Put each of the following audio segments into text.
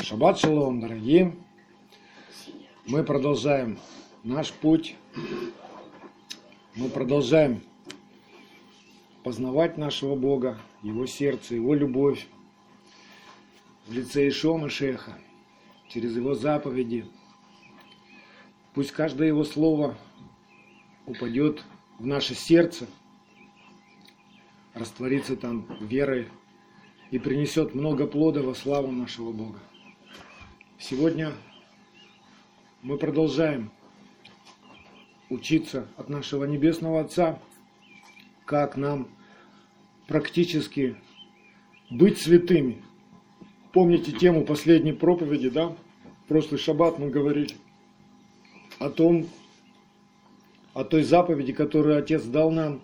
Шаббат шалом, дорогие. Мы продолжаем наш путь. Мы продолжаем познавать нашего Бога, Его сердце, Его любовь в лице Ишома Шеха, через Его заповеди. Пусть каждое Его слово упадет в наше сердце, растворится там верой и принесет много плода во славу нашего Бога. Сегодня мы продолжаем учиться от нашего Небесного Отца, как нам практически быть святыми. Помните тему последней проповеди, да? В прошлый шаббат мы говорили о том, о той заповеди, которую Отец дал нам.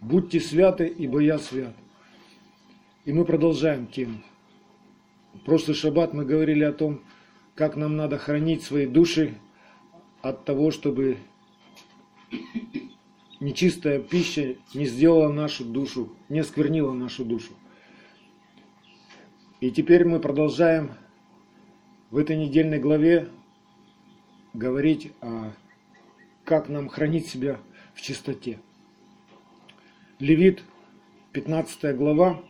Будьте святы, ибо я свят. И мы продолжаем тему. В прошлый шаббат мы говорили о том, как нам надо хранить свои души от того, чтобы нечистая пища не сделала нашу душу, не осквернила нашу душу. И теперь мы продолжаем в этой недельной главе говорить о как нам хранить себя в чистоте. Левит, 15 глава,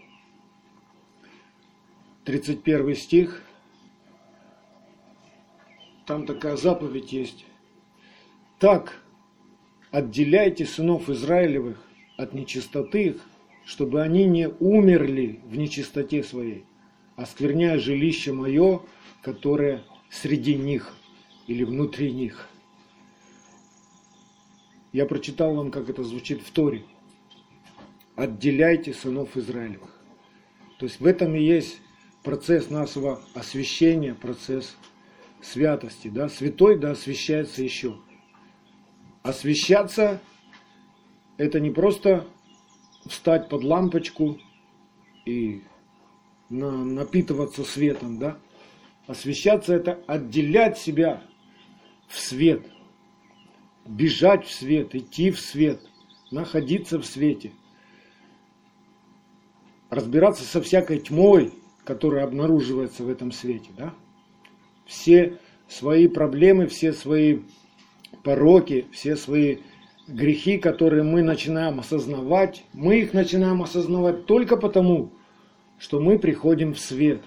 31 стих. Там такая заповедь есть. Так отделяйте сынов Израилевых от нечистоты их, чтобы они не умерли в нечистоте своей, оскверняя жилище мое, которое среди них или внутри них. Я прочитал вам, как это звучит в Торе. Отделяйте сынов Израилевых. То есть в этом и есть процесс нашего освящения, процесс святости. Да? Святой да освящается еще. Освящаться – это не просто встать под лампочку и на, напитываться светом. Да? Освящаться – это отделять себя в свет, бежать в свет, идти в свет, находиться в свете, разбираться со всякой тьмой – которая обнаруживается в этом свете. Да? Все свои проблемы, все свои пороки, все свои грехи, которые мы начинаем осознавать, мы их начинаем осознавать только потому, что мы приходим в свет.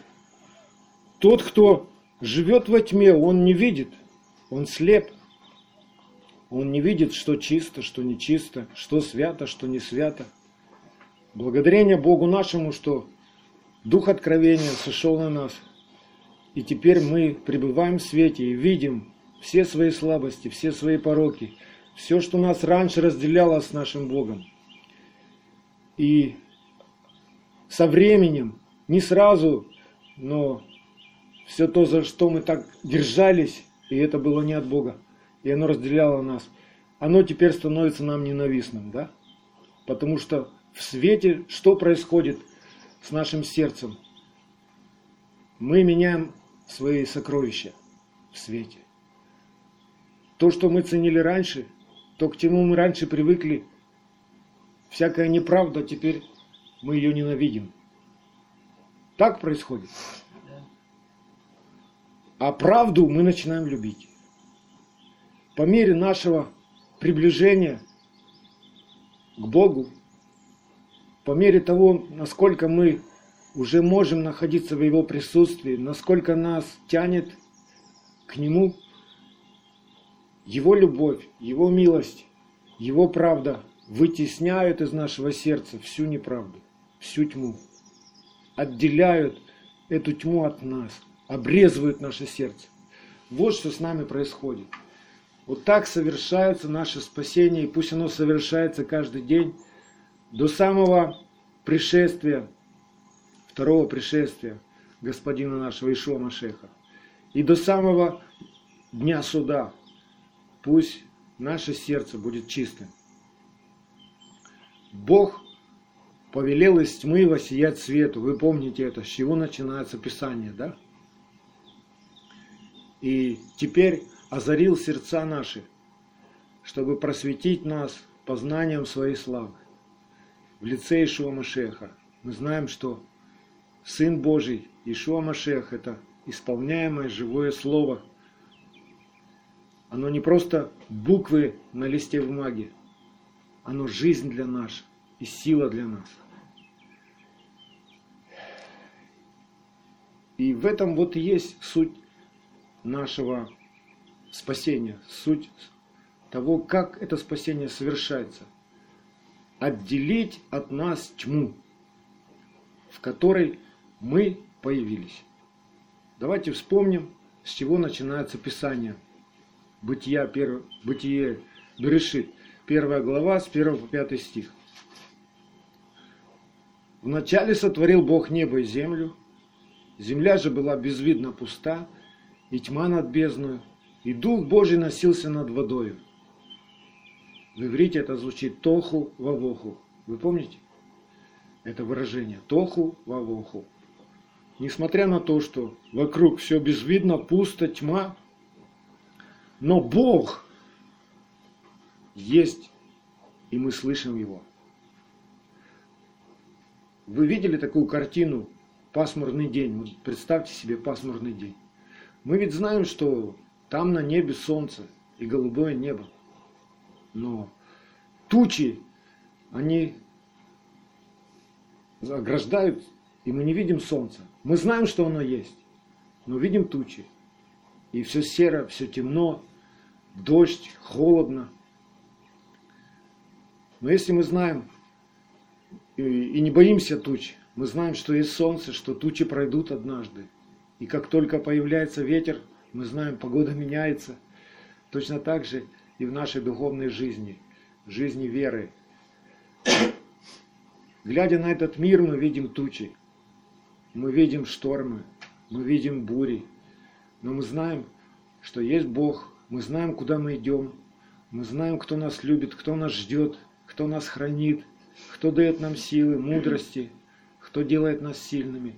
Тот, кто живет во тьме, он не видит, он слеп. Он не видит, что чисто, что нечисто, что свято, что не свято. Благодарение Богу нашему, что Дух откровения сошел на нас. И теперь мы пребываем в свете и видим все свои слабости, все свои пороки, все, что нас раньше разделяло с нашим Богом. И со временем, не сразу, но все то, за что мы так держались, и это было не от Бога, и оно разделяло нас, оно теперь становится нам ненавистным, да? Потому что в свете что происходит? С нашим сердцем, мы меняем свои сокровища в свете. То, что мы ценили раньше, то, к чему мы раньше привыкли, всякая неправда, теперь мы ее ненавидим. Так происходит. А правду мы начинаем любить. По мере нашего приближения к Богу, по мере того, насколько мы уже можем находиться в Его присутствии, насколько нас тянет к Нему, Его любовь, Его милость, Его правда вытесняют из нашего сердца всю неправду, всю тьму, отделяют эту тьму от нас, обрезывают наше сердце. Вот что с нами происходит. Вот так совершается наше спасение, и пусть оно совершается каждый день до самого пришествия, второго пришествия Господина нашего Ишуа Машеха. И до самого дня суда пусть наше сердце будет чистым. Бог повелел из тьмы воссиять свету. Вы помните это, с чего начинается Писание, да? И теперь озарил сердца наши, чтобы просветить нас познанием своей славы в лице Ишуа Машеха. Мы знаем, что Сын Божий, Ишуа Машех, это исполняемое живое слово. Оно не просто буквы на листе бумаги, оно жизнь для нас и сила для нас. И в этом вот и есть суть нашего спасения, суть того, как это спасение совершается. Отделить от нас тьму, в которой мы появились. Давайте вспомним, с чего начинается Писание. Бытия, перв... Бытие Берешит, первая глава, с 1 по 5 стих. Вначале сотворил Бог небо и землю, земля же была безвидно пуста, и тьма над бездною, и Дух Божий носился над водою. В иврите это звучит тоху вавоху. Вы помните? Это выражение тоху вавоху. Несмотря на то, что вокруг все безвидно, пусто, тьма, но Бог есть, и мы слышим Его. Вы видели такую картину «Пасмурный день»? Вот представьте себе пасмурный день. Мы ведь знаем, что там на небе солнце и голубое небо. Но тучи, они ограждают, и мы не видим солнца. Мы знаем, что оно есть, но видим тучи. И все серо, все темно, дождь, холодно. Но если мы знаем и, и не боимся туч, мы знаем, что есть солнце, что тучи пройдут однажды. И как только появляется ветер, мы знаем, погода меняется. Точно так же и в нашей духовной жизни, жизни веры. Глядя на этот мир, мы видим тучи, мы видим штормы, мы видим бури, но мы знаем, что есть Бог, мы знаем, куда мы идем, мы знаем, кто нас любит, кто нас ждет, кто нас хранит, кто дает нам силы, мудрости, кто делает нас сильными.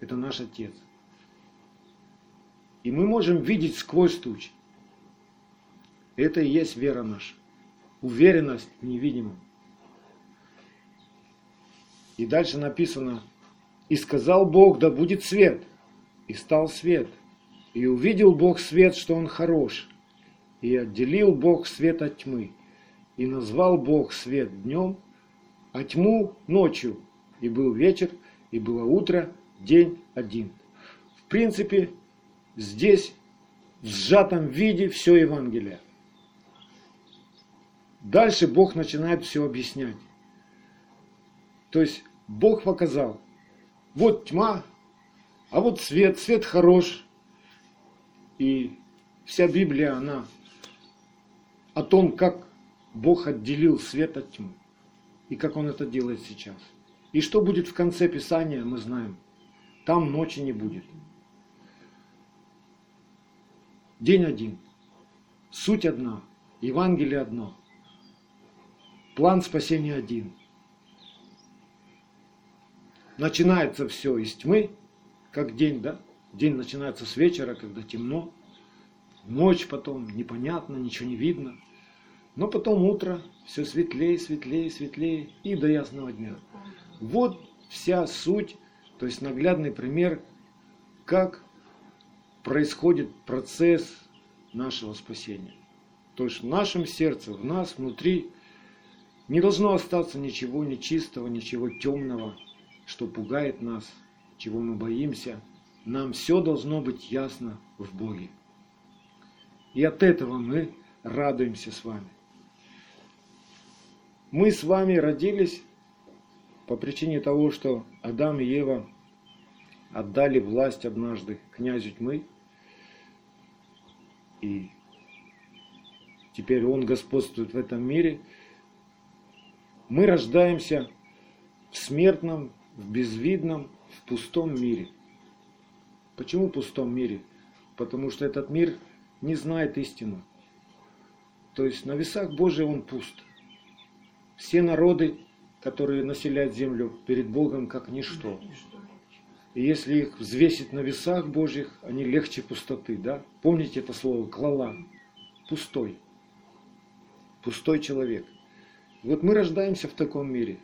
Это наш Отец. И мы можем видеть сквозь тучи. Это и есть вера наша. Уверенность в невидимом. И дальше написано, «И сказал Бог, да будет свет, и стал свет. И увидел Бог свет, что он хорош, и отделил Бог свет от тьмы, и назвал Бог свет днем, а тьму ночью. И был вечер, и было утро, день один». В принципе, здесь в сжатом виде все Евангелие. Дальше Бог начинает все объяснять. То есть Бог показал, вот тьма, а вот свет, свет хорош. И вся Библия, она о том, как Бог отделил свет от тьмы. И как Он это делает сейчас. И что будет в конце Писания, мы знаем. Там ночи не будет. День один. Суть одна. Евангелие одно. План спасения один – начинается все из тьмы, как день, да? День начинается с вечера, когда темно, ночь потом непонятно, ничего не видно. Но потом утро, все светлее, светлее, светлее и до ясного дня. Вот вся суть, то есть наглядный пример, как происходит процесс нашего спасения. То есть в нашем сердце, в нас, внутри не должно остаться ничего нечистого, ничего темного, что пугает нас, чего мы боимся, нам все должно быть ясно в Боге. И от этого мы радуемся с вами. Мы с вами родились по причине того, что Адам и Ева отдали власть однажды князю тьмы, и теперь он господствует в этом мире. Мы рождаемся в смертном в безвидном, в пустом мире. Почему в пустом мире? Потому что этот мир не знает истину. То есть на весах Божий он пуст. Все народы, которые населяют землю перед Богом, как ничто. И если их взвесить на весах Божьих, они легче пустоты, да? Помните это слово «клала»? Пустой. Пустой человек. Вот мы рождаемся в таком мире,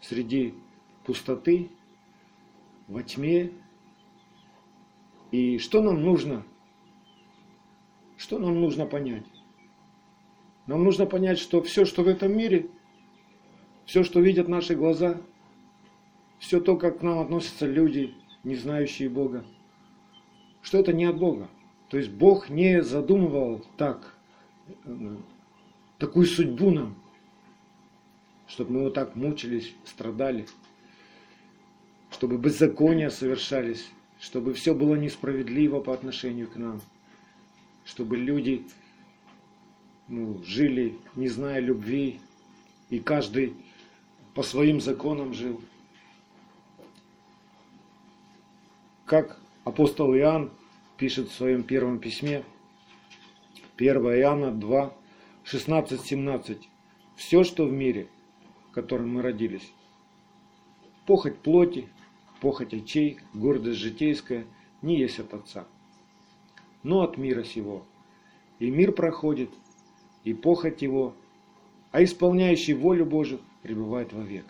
среди пустоты, во тьме. И что нам нужно? Что нам нужно понять? Нам нужно понять, что все, что в этом мире, все, что видят наши глаза, все то, как к нам относятся люди, не знающие Бога, что это не от Бога. То есть Бог не задумывал так, э, такую судьбу нам, чтобы мы вот так мучились, страдали, чтобы беззакония совершались, чтобы все было несправедливо по отношению к нам, чтобы люди ну, жили, не зная любви, и каждый по своим законам жил. Как апостол Иоанн пишет в своем первом письме, 1 Иоанна 2, 16-17. Все, что в мире, котором мы родились, похоть плоти, похоть очей, гордость житейская, не есть от Отца, но от мира сего. И мир проходит, и похоть его, а исполняющий волю Божию пребывает вовек.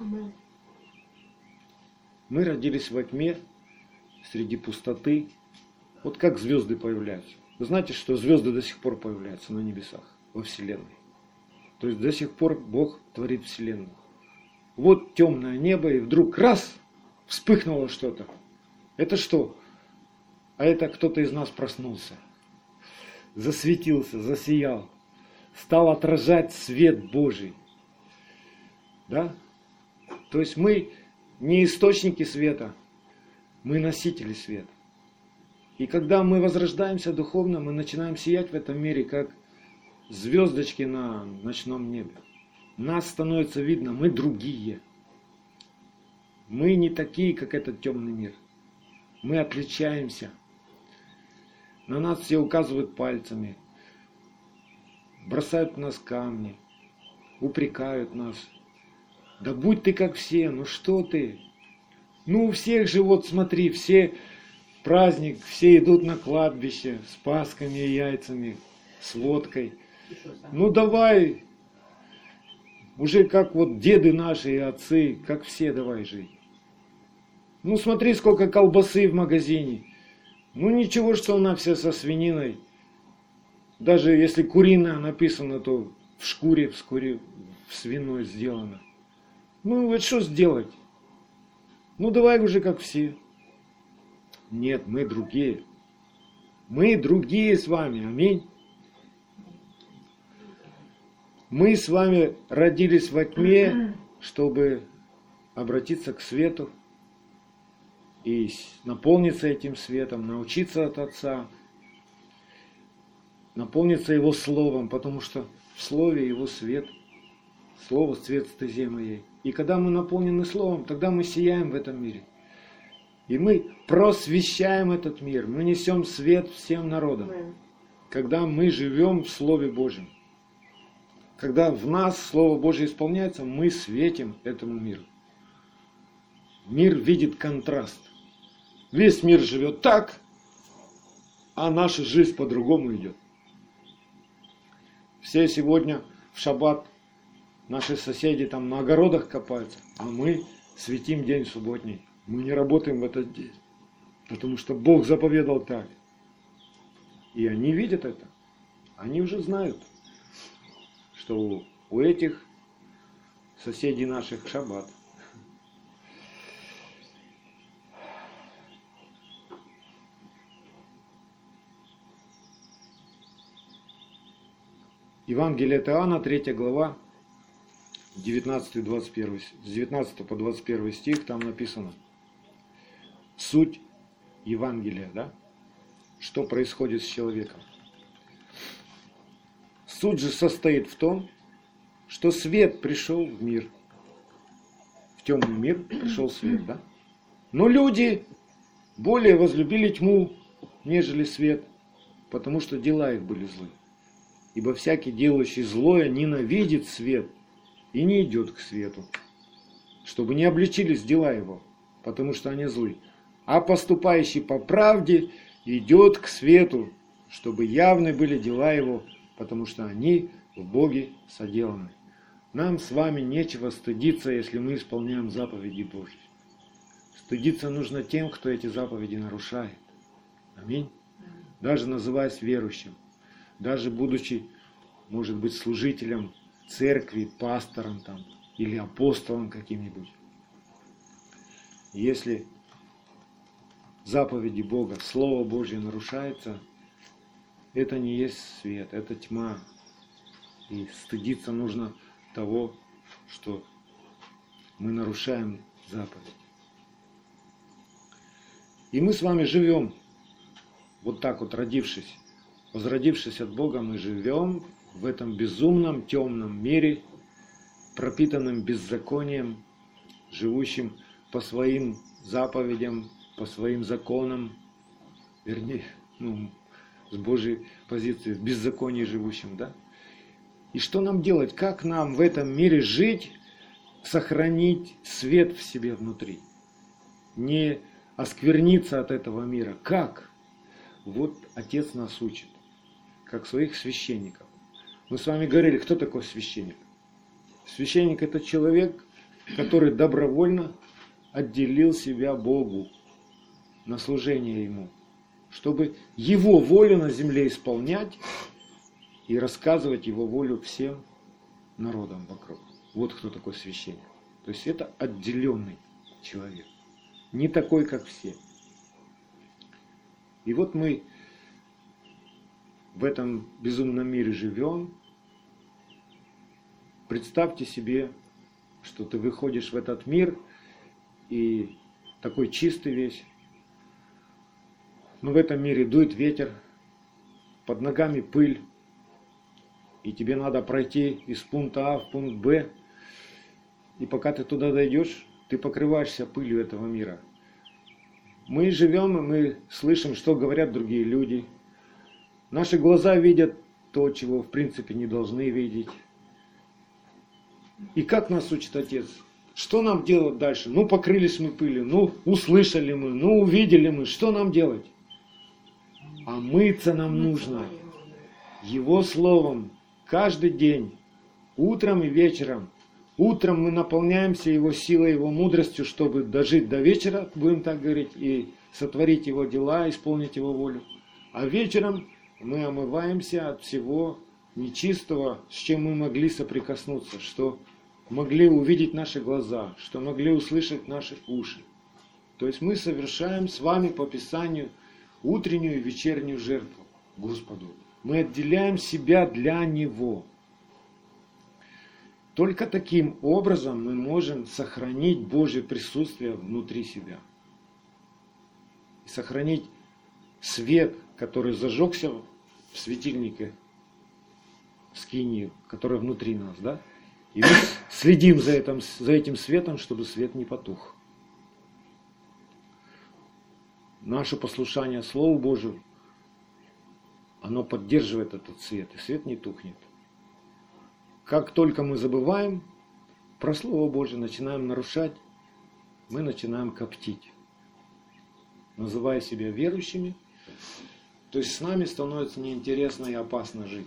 Мы родились во тьме, среди пустоты, вот как звезды появляются. Вы знаете, что звезды до сих пор появляются на небесах, во Вселенной. То есть до сих пор Бог творит Вселенную. Вот темное небо, и вдруг раз, вспыхнуло что-то. Это что? А это кто-то из нас проснулся, засветился, засиял стал отражать свет Божий. Да? То есть мы не источники света, мы носители света. И когда мы возрождаемся духовно, мы начинаем сиять в этом мире, как звездочки на ночном небе. Нас становится видно, мы другие. Мы не такие, как этот темный мир. Мы отличаемся. На нас все указывают пальцами, бросают в нас камни, упрекают нас. Да будь ты как все, ну что ты? Ну у всех же вот смотри, все праздник, все идут на кладбище с пасками и яйцами, с водкой. Ну давай, уже как вот деды наши и отцы, как все давай жить. Ну смотри, сколько колбасы в магазине. Ну ничего, что она вся со свининой. Даже если куриная написано, то в шкуре, в шкуре в свиной сделано. Ну вот что сделать? Ну давай уже как все. Нет, мы другие. Мы другие с вами. Аминь. Мы с вами родились во тьме, чтобы обратиться к свету и наполниться этим светом, научиться от Отца, наполнится Его Словом, потому что в Слове Его свет. Слово – свет стезе моей. И когда мы наполнены Словом, тогда мы сияем в этом мире. И мы просвещаем этот мир, мы несем свет всем народам. Когда мы живем в Слове Божьем. Когда в нас Слово Божье исполняется, мы светим этому миру. Мир видит контраст. Весь мир живет так, а наша жизнь по-другому идет. Все сегодня в шаббат наши соседи там на огородах копаются, а мы светим день субботний. Мы не работаем в этот день, потому что Бог заповедал так. И они видят это. Они уже знают, что у этих соседей наших шаббат. Евангелие от Иоанна, 3 глава, 19-21, с 19 по 21 стих, там написано суть Евангелия, да? Что происходит с человеком. Суть же состоит в том, что свет пришел в мир. В темный мир пришел свет, да? Но люди более возлюбили тьму, нежели свет, потому что дела их были злые. Ибо всякий, делающий злое, ненавидит свет и не идет к свету, чтобы не обличились дела его, потому что они злы. А поступающий по правде идет к свету, чтобы явны были дела его, потому что они в Боге соделаны. Нам с вами нечего стыдиться, если мы исполняем заповеди Божьи. Стыдиться нужно тем, кто эти заповеди нарушает. Аминь. Даже называясь верующим, даже будучи, может быть, служителем церкви, пастором там, или апостолом каким-нибудь. Если заповеди Бога, Слово Божье нарушается, это не есть свет, это тьма. И стыдиться нужно того, что мы нарушаем заповедь. И мы с вами живем, вот так вот родившись, возродившись от Бога, мы живем в этом безумном, темном мире, пропитанном беззаконием, живущим по своим заповедям, по своим законам, вернее, ну, с Божьей позиции, в беззаконии живущим, да? И что нам делать? Как нам в этом мире жить, сохранить свет в себе внутри? Не оскверниться от этого мира. Как? Вот Отец нас учит, как своих священников. Мы с вами говорили, кто такой священник? Священник это человек, который добровольно отделил себя Богу на служение Ему, чтобы Его волю на земле исполнять и рассказывать Его волю всем народам вокруг. Вот кто такой священник. То есть это отделенный человек, не такой, как все. И вот мы в этом безумном мире живем. Представьте себе, что ты выходишь в этот мир и такой чистый весь, но в этом мире дует ветер, под ногами пыль, и тебе надо пройти из пункта А в пункт Б, и пока ты туда дойдешь, ты покрываешься пылью этого мира. Мы живем, и мы слышим, что говорят другие люди. Наши глаза видят то, чего в принципе не должны видеть. И как нас учит Отец? Что нам делать дальше? Ну, покрылись мы пылью, ну, услышали мы, ну, увидели мы. Что нам делать? А мыться нам нужно Его Словом каждый день, утром и вечером. Утром мы наполняемся Его силой, Его мудростью, чтобы дожить до вечера, будем так говорить, и сотворить Его дела, исполнить Его волю. А вечером мы омываемся от всего нечистого, с чем мы могли соприкоснуться, что могли увидеть наши глаза, что могли услышать наши уши. То есть мы совершаем с вами по Писанию утреннюю и вечернюю жертву Господу. Мы отделяем себя для Него. Только таким образом мы можем сохранить Божье присутствие внутри себя. И сохранить свет, который зажегся в светильнике скинии, который внутри нас, да? И мы следим за этим, за этим светом, чтобы свет не потух наше послушание Слову Божию, оно поддерживает этот свет, и свет не тухнет. Как только мы забываем про Слово Божье, начинаем нарушать, мы начинаем коптить, называя себя верующими, то есть с нами становится неинтересно и опасно жить.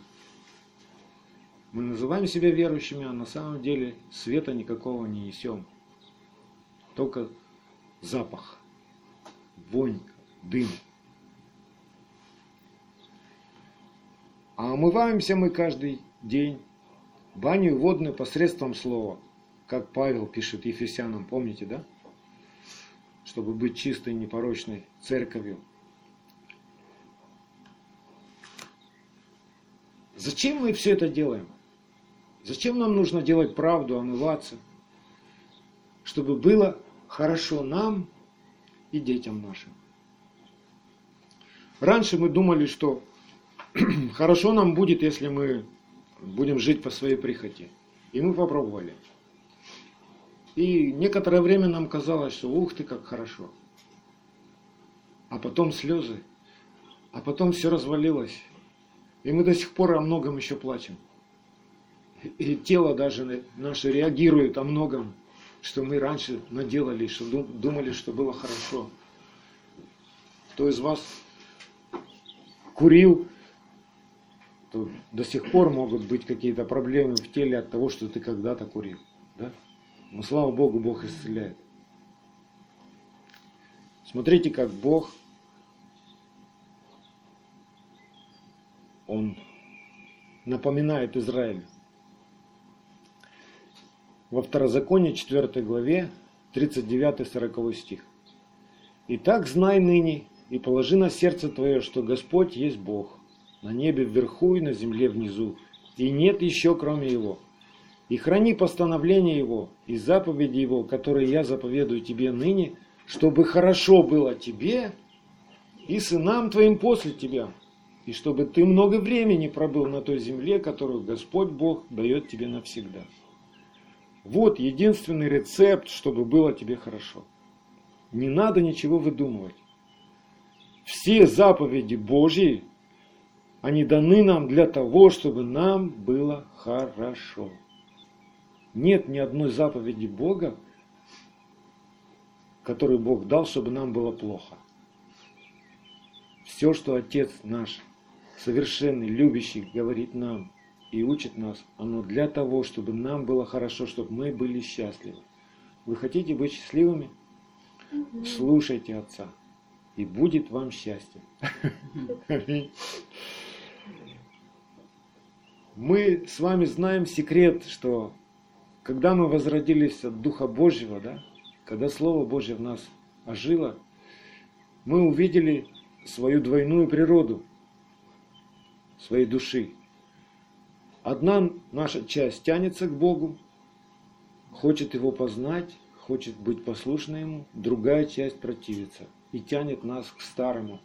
Мы называем себя верующими, а на самом деле света никакого не несем. Только запах вонь, дым. А омываемся мы каждый день баню водной посредством слова, как Павел пишет Ефесянам, помните, да? Чтобы быть чистой, непорочной церковью. Зачем мы все это делаем? Зачем нам нужно делать правду, омываться? Чтобы было хорошо нам и детям нашим. Раньше мы думали, что хорошо нам будет, если мы будем жить по своей прихоти. И мы попробовали. И некоторое время нам казалось, что ух ты, как хорошо. А потом слезы. А потом все развалилось. И мы до сих пор о многом еще плачем. И тело даже наше реагирует о многом что мы раньше наделали, что думали, что было хорошо. Кто из вас курил, то до сих пор могут быть какие-то проблемы в теле от того, что ты когда-то курил. Да? Но слава Богу, Бог исцеляет. Смотрите, как Бог, Он напоминает Израилю. Во Второзаконии 4 главе 39-40 стих. «Итак, знай ныне и положи на сердце твое, что Господь есть Бог, на небе вверху и на земле внизу, и нет еще кроме Его. И храни постановления Его и заповеди Его, которые я заповедую тебе ныне, чтобы хорошо было тебе и сынам твоим после тебя, и чтобы ты много времени пробыл на той земле, которую Господь Бог дает тебе навсегда. Вот единственный рецепт, чтобы было тебе хорошо. Не надо ничего выдумывать. Все заповеди Божьи, они даны нам для того, чтобы нам было хорошо. Нет ни одной заповеди Бога, которую Бог дал, чтобы нам было плохо. Все, что Отец наш, совершенный, любящий, говорит нам и учит нас, оно для того, чтобы нам было хорошо, чтобы мы были счастливы. Вы хотите быть счастливыми? Слушайте Отца, и будет вам счастье. Мы с вами знаем секрет, что когда мы возродились от Духа Божьего, да, когда Слово Божье в нас ожило, мы увидели свою двойную природу, своей души. Одна наша часть тянется к Богу, хочет Его познать, хочет быть послушной Ему, другая часть противится и тянет нас к старому.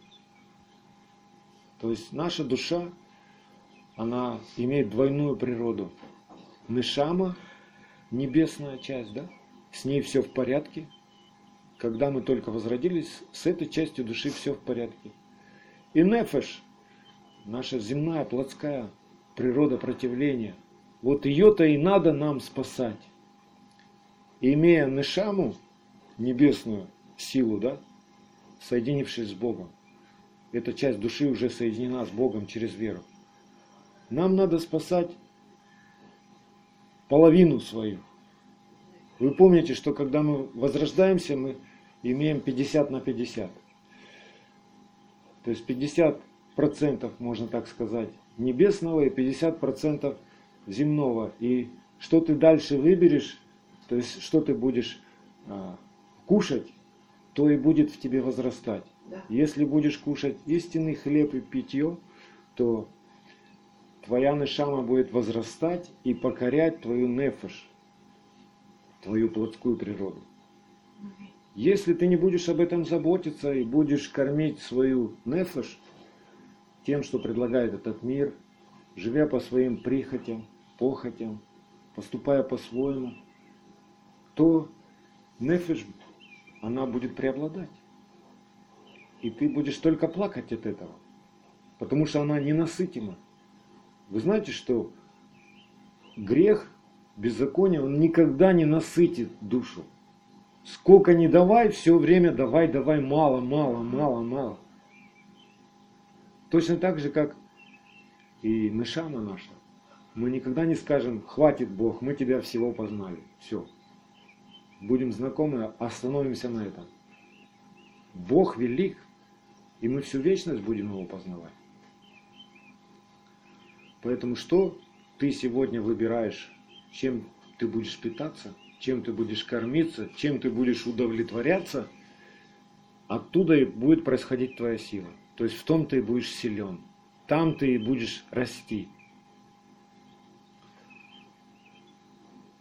То есть наша душа, она имеет двойную природу. Нишама, небесная часть, да? с ней все в порядке. Когда мы только возродились, с этой частью души все в порядке. И нефеш, наша земная, плотская природа противления, вот ее-то и надо нам спасать. Имея нешаму, небесную силу, да, соединившись с Богом, эта часть души уже соединена с Богом через веру. Нам надо спасать половину свою. Вы помните, что когда мы возрождаемся, мы имеем 50 на 50. То есть 50 процентов, можно так сказать, небесного и 50 процентов земного. И что ты дальше выберешь, то есть что ты будешь а, кушать, то и будет в тебе возрастать. Да. Если будешь кушать истинный хлеб и питье, то твоя нешама будет возрастать и покорять твою нефиш, твою плотскую природу. Если ты не будешь об этом заботиться и будешь кормить свою нефиш тем, что предлагает этот мир, живя по своим прихотям, похотям, поступая по-своему, то нефиш, она будет преобладать. И ты будешь только плакать от этого, потому что она ненасытима. Вы знаете, что грех беззаконие, он никогда не насытит душу. Сколько не давай, все время давай, давай, мало, мало, мало, мало. Точно так же, как и Нышана наша. Мы никогда не скажем, хватит Бог, мы тебя всего познали. Все. Будем знакомы, остановимся на этом. Бог велик, и мы всю вечность будем его познавать. Поэтому что ты сегодня выбираешь чем ты будешь питаться, чем ты будешь кормиться, чем ты будешь удовлетворяться, оттуда и будет происходить твоя сила. То есть в том ты и будешь силен, там ты и будешь расти.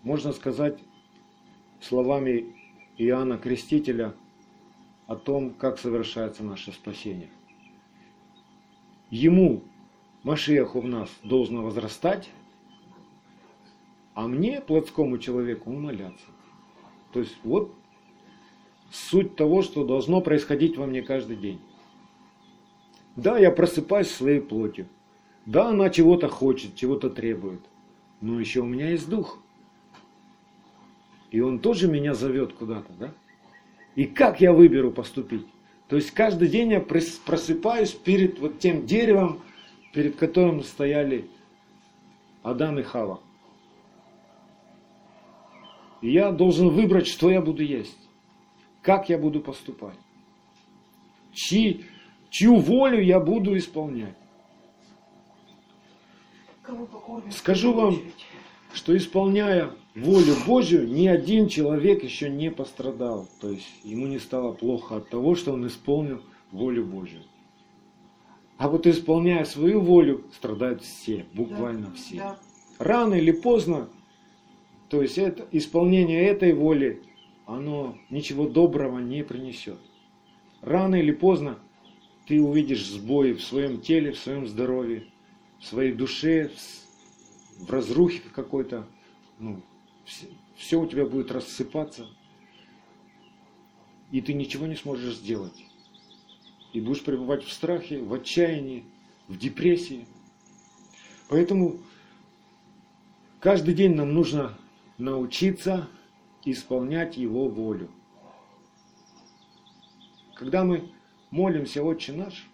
Можно сказать словами Иоанна Крестителя о том, как совершается наше спасение. Ему, Машиаху в нас, должно возрастать, а мне, плотскому человеку, умоляться. То есть вот суть того, что должно происходить во мне каждый день. Да, я просыпаюсь своей плотью. Да, она чего-то хочет, чего-то требует. Но еще у меня есть дух. И он тоже меня зовет куда-то, да? И как я выберу поступить? То есть каждый день я просыпаюсь перед вот тем деревом, перед которым стояли Адам и Хава. И я должен выбрать, что я буду есть, как я буду поступать. чьи, чью волю я буду исполнять. Скажу вам, что исполняя волю Божью, ни один человек еще не пострадал. То есть ему не стало плохо от того, что он исполнил волю Божью. А вот исполняя свою волю, страдают все, буквально да, все. Да. Рано или поздно, то есть это, исполнение этой воли, оно ничего доброго не принесет. Рано или поздно ты увидишь сбои в своем теле, в своем здоровье, в своей душе, в разрухе какой-то. Ну, все, все у тебя будет рассыпаться, и ты ничего не сможешь сделать и будешь пребывать в страхе, в отчаянии, в депрессии. Поэтому каждый день нам нужно научиться исполнять Его волю. Когда мы молимся «Отче наш»,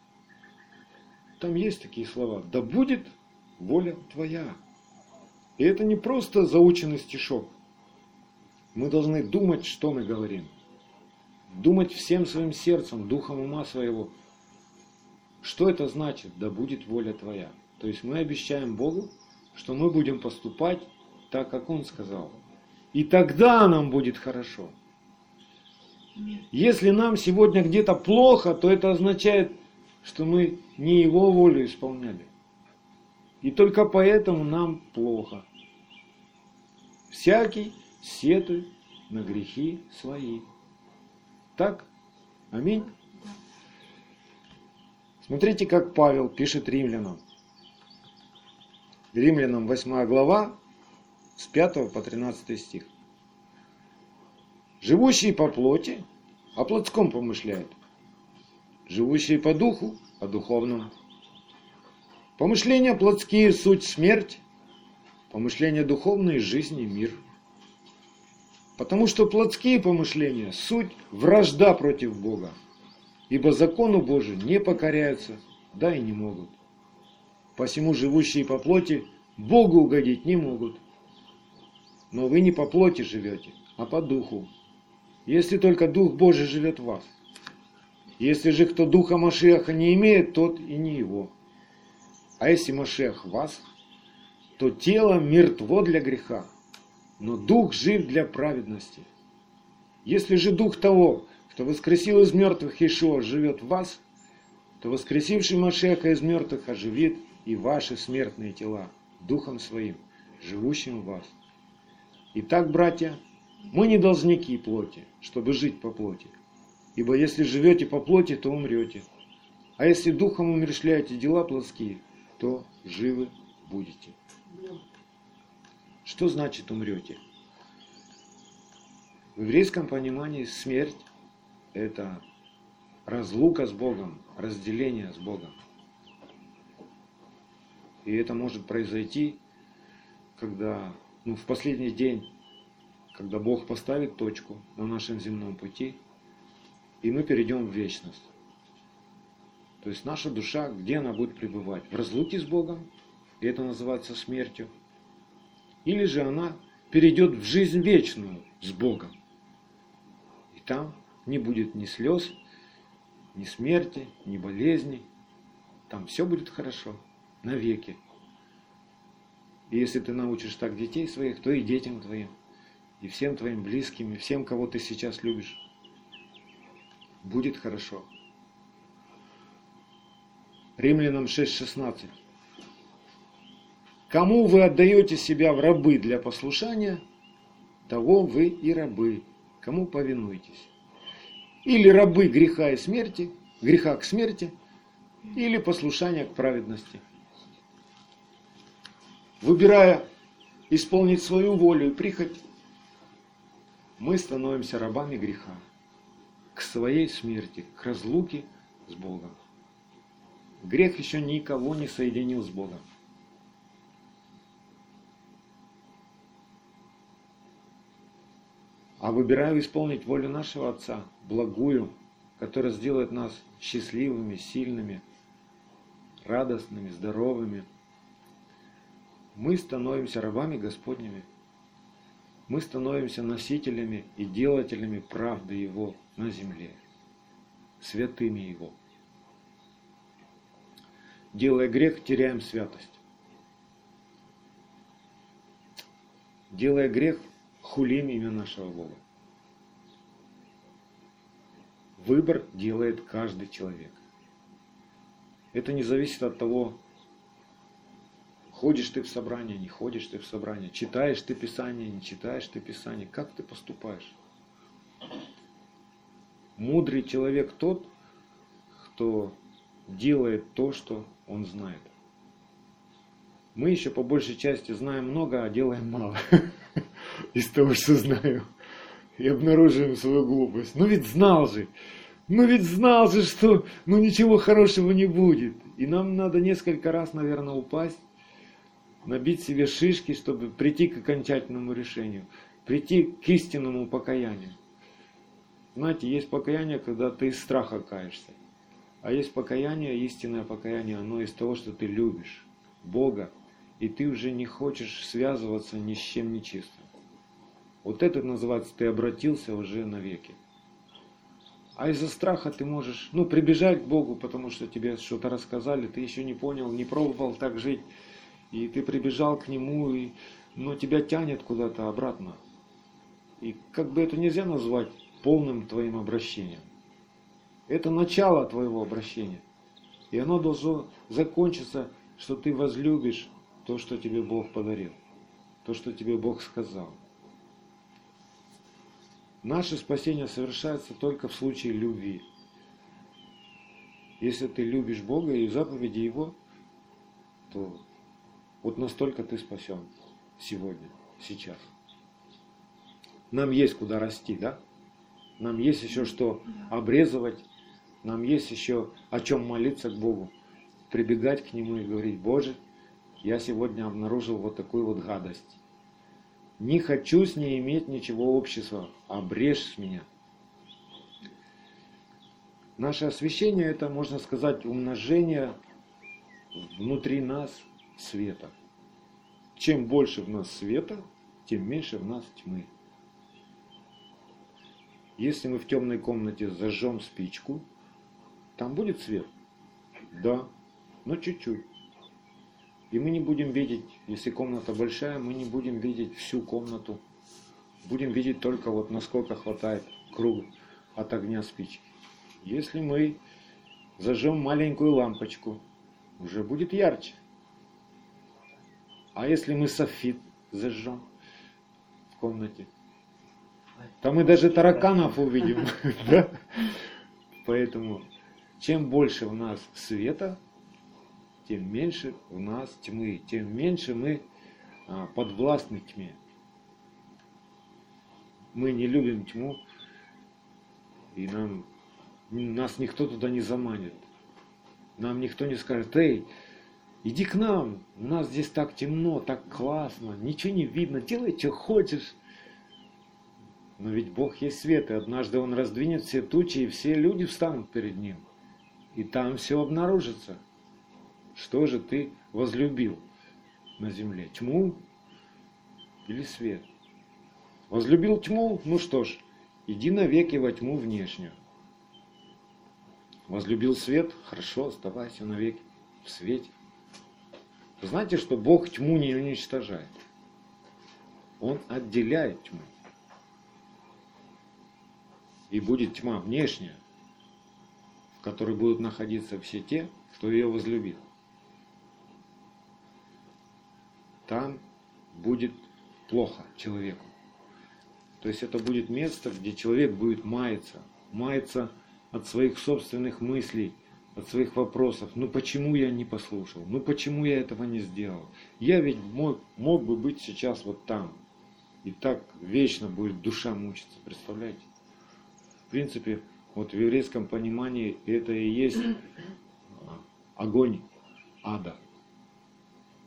там есть такие слова «Да будет воля Твоя». И это не просто заученный стишок. Мы должны думать, что мы говорим думать всем своим сердцем, духом ума своего. Что это значит? Да будет воля Твоя. То есть мы обещаем Богу, что мы будем поступать так, как Он сказал. И тогда нам будет хорошо. Если нам сегодня где-то плохо, то это означает, что мы не Его волю исполняли. И только поэтому нам плохо. Всякий сетует на грехи свои. Так? Аминь. Смотрите, как Павел пишет римлянам. Римлянам 8 глава, с 5 по 13 стих. Живущие по плоти, о плотском помышляют. Живущие по духу, о духовном. Помышления плотские – суть смерть, помышления духовные – жизнь и мир – Потому что плотские помышления – суть вражда против Бога, ибо закону Божию не покоряются, да и не могут. Посему живущие по плоти Богу угодить не могут. Но вы не по плоти живете, а по духу, если только Дух Божий живет в вас. Если же кто Духа Машеха не имеет, тот и не его. А если Машех в вас, то тело мертво для греха, но дух жив для праведности. Если же дух того, кто воскресил из мертвых Ишуа, живет в вас, то воскресивший Машеха из мертвых оживит и ваши смертные тела духом своим, живущим в вас. Итак, братья, мы не должники плоти, чтобы жить по плоти. Ибо если живете по плоти, то умрете. А если духом умершляете дела плотские, то живы будете. Что значит умрете? В еврейском понимании смерть – это разлука с Богом, разделение с Богом. И это может произойти, когда, ну, в последний день, когда Бог поставит точку на нашем земном пути, и мы перейдем в вечность. То есть наша душа, где она будет пребывать? В разлуке с Богом, и это называется смертью – или же она перейдет в жизнь вечную с Богом. И там не будет ни слез, ни смерти, ни болезней. Там все будет хорошо, навеки. И если ты научишь так детей своих, то и детям твоим, и всем твоим близким, и всем, кого ты сейчас любишь, будет хорошо. Римлянам 6.16. Кому вы отдаете себя в рабы для послушания, того вы и рабы, кому повинуетесь. Или рабы греха и смерти, греха к смерти, или послушания к праведности. Выбирая исполнить свою волю и прихоть, мы становимся рабами греха к своей смерти, к разлуке с Богом. Грех еще никого не соединил с Богом. а выбираю исполнить волю нашего Отца, благую, которая сделает нас счастливыми, сильными, радостными, здоровыми. Мы становимся рабами Господними. Мы становимся носителями и делателями правды Его на земле. святыми Его. Делая грех, теряем святость. Делая грех, хулим имя нашего Бога. Выбор делает каждый человек. Это не зависит от того, ходишь ты в собрание, не ходишь ты в собрание, читаешь ты Писание, не читаешь ты Писание, как ты поступаешь. Мудрый человек тот, кто делает то, что он знает. Мы еще по большей части знаем много, а делаем мало из того, что знаем. И обнаруживаем свою глупость. Ну ведь знал же, ну ведь знал же, что ну ничего хорошего не будет. И нам надо несколько раз, наверное, упасть, набить себе шишки, чтобы прийти к окончательному решению, прийти к истинному покаянию. Знаете, есть покаяние, когда ты из страха каешься. А есть покаяние, истинное покаяние, оно из того, что ты любишь Бога, и ты уже не хочешь связываться ни с чем нечистым. Вот это называется, ты обратился уже навеки. А из-за страха ты можешь, ну, прибежать к Богу, потому что тебе что-то рассказали, ты еще не понял, не пробовал так жить, и ты прибежал к Нему, и, но тебя тянет куда-то обратно. И как бы это нельзя назвать полным твоим обращением. Это начало твоего обращения. И оно должно закончиться, что ты возлюбишь то, что тебе Бог подарил, то, что тебе Бог сказал. Наше спасение совершается только в случае любви. Если ты любишь Бога и заповеди Его, то вот настолько ты спасен сегодня, сейчас. Нам есть куда расти, да? Нам есть еще что обрезывать, нам есть еще о чем молиться к Богу, прибегать к Нему и говорить, Боже, я сегодня обнаружил вот такую вот гадость. Не хочу с ней иметь ничего общества, обрежь с меня. Наше освящение это, можно сказать, умножение внутри нас света. Чем больше в нас света, тем меньше в нас тьмы. Если мы в темной комнате зажжем спичку, там будет свет? Да, но чуть-чуть. И мы не будем видеть, если комната большая, мы не будем видеть всю комнату. Будем видеть только вот насколько хватает круг от огня спички. Если мы зажжем маленькую лампочку, уже будет ярче. А если мы софит зажжем в комнате, там мы даже тараканов увидим. Поэтому чем больше в нас света, тем меньше в нас тьмы, тем меньше мы а, подвластны тьме. Мы не любим тьму, и нам, нас никто туда не заманит. Нам никто не скажет, эй, иди к нам, у нас здесь так темно, так классно, ничего не видно, делай, что хочешь. Но ведь Бог есть свет, и однажды Он раздвинет все тучи, и все люди встанут перед Ним. И там все обнаружится. Что же ты возлюбил на земле? Тьму или свет? Возлюбил тьму? Ну что ж, иди навеки во тьму внешнюю. Возлюбил свет? Хорошо, оставайся навеки в свете. Знаете, что Бог тьму не уничтожает. Он отделяет тьму и будет тьма внешняя, в которой будут находиться все те, кто ее возлюбил. Там будет плохо человеку. То есть это будет место, где человек будет маяться, маяться от своих собственных мыслей, от своих вопросов. Ну почему я не послушал? Ну почему я этого не сделал? Я ведь мог, мог бы быть сейчас вот там. И так вечно будет душа мучиться, представляете? принципе, вот в еврейском понимании это и есть огонь ада,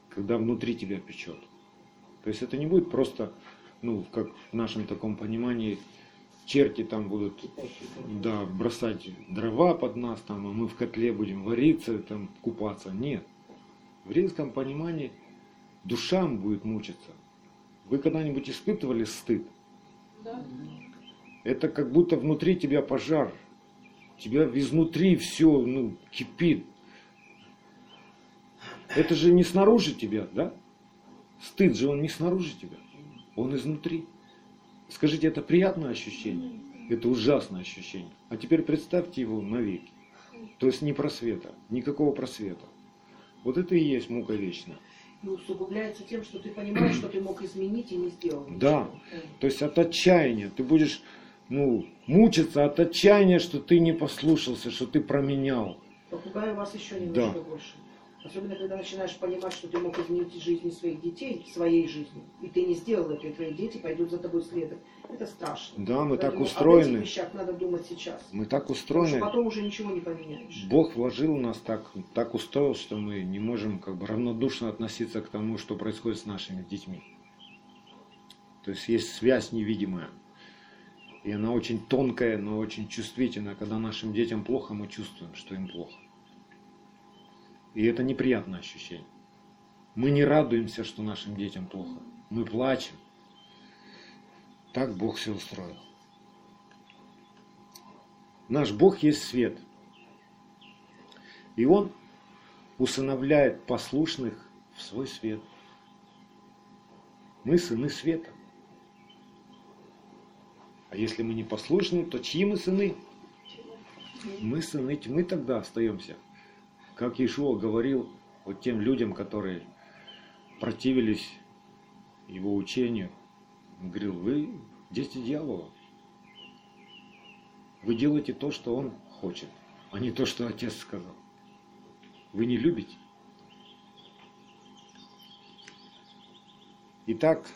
когда внутри тебя печет. То есть это не будет просто, ну, как в нашем таком понимании, черти там будут да, бросать дрова под нас, там, а мы в котле будем вариться, там, купаться. Нет. В еврейском понимании душам будет мучиться. Вы когда-нибудь испытывали стыд? Да. Это как будто внутри тебя пожар. тебя изнутри все ну, кипит. Это же не снаружи тебя, да? Стыд же он не снаружи тебя, он изнутри. Скажите, это приятное ощущение? Это ужасное ощущение. А теперь представьте его навеки. То есть не просвета, никакого просвета. Вот это и есть мука вечная. И усугубляется тем, что ты понимаешь, что ты мог изменить и не сделал. Ничего. Да, то есть от отчаяния. Ты будешь ну, мучиться от отчаяния, что ты не послушался, что ты променял. Попугаю вас еще немножко да. больше. Особенно, когда начинаешь понимать, что ты мог изменить жизни своих детей, своей жизни, и ты не сделал это, и твои дети пойдут за тобой следом. Это страшно. Да, мы Поэтому так устроены. Об этих вещах надо думать сейчас. Мы так устроены. Потому что потом уже ничего не поменяешь. Бог вложил нас так, так устроил, что мы не можем как бы равнодушно относиться к тому, что происходит с нашими детьми. То есть есть связь невидимая. И она очень тонкая, но очень чувствительная. Когда нашим детям плохо, мы чувствуем, что им плохо. И это неприятное ощущение. Мы не радуемся, что нашим детям плохо. Мы плачем. Так Бог все устроил. Наш Бог есть свет. И Он усыновляет послушных в свой свет. Мы сыны света. А если мы не послушны, то чьи мы сыны? Мы сыны тьмы тогда остаемся как Ишуа говорил вот тем людям, которые противились его учению, он говорил, вы дети дьявола. Вы делаете то, что он хочет, а не то, что отец сказал. Вы не любите. Итак,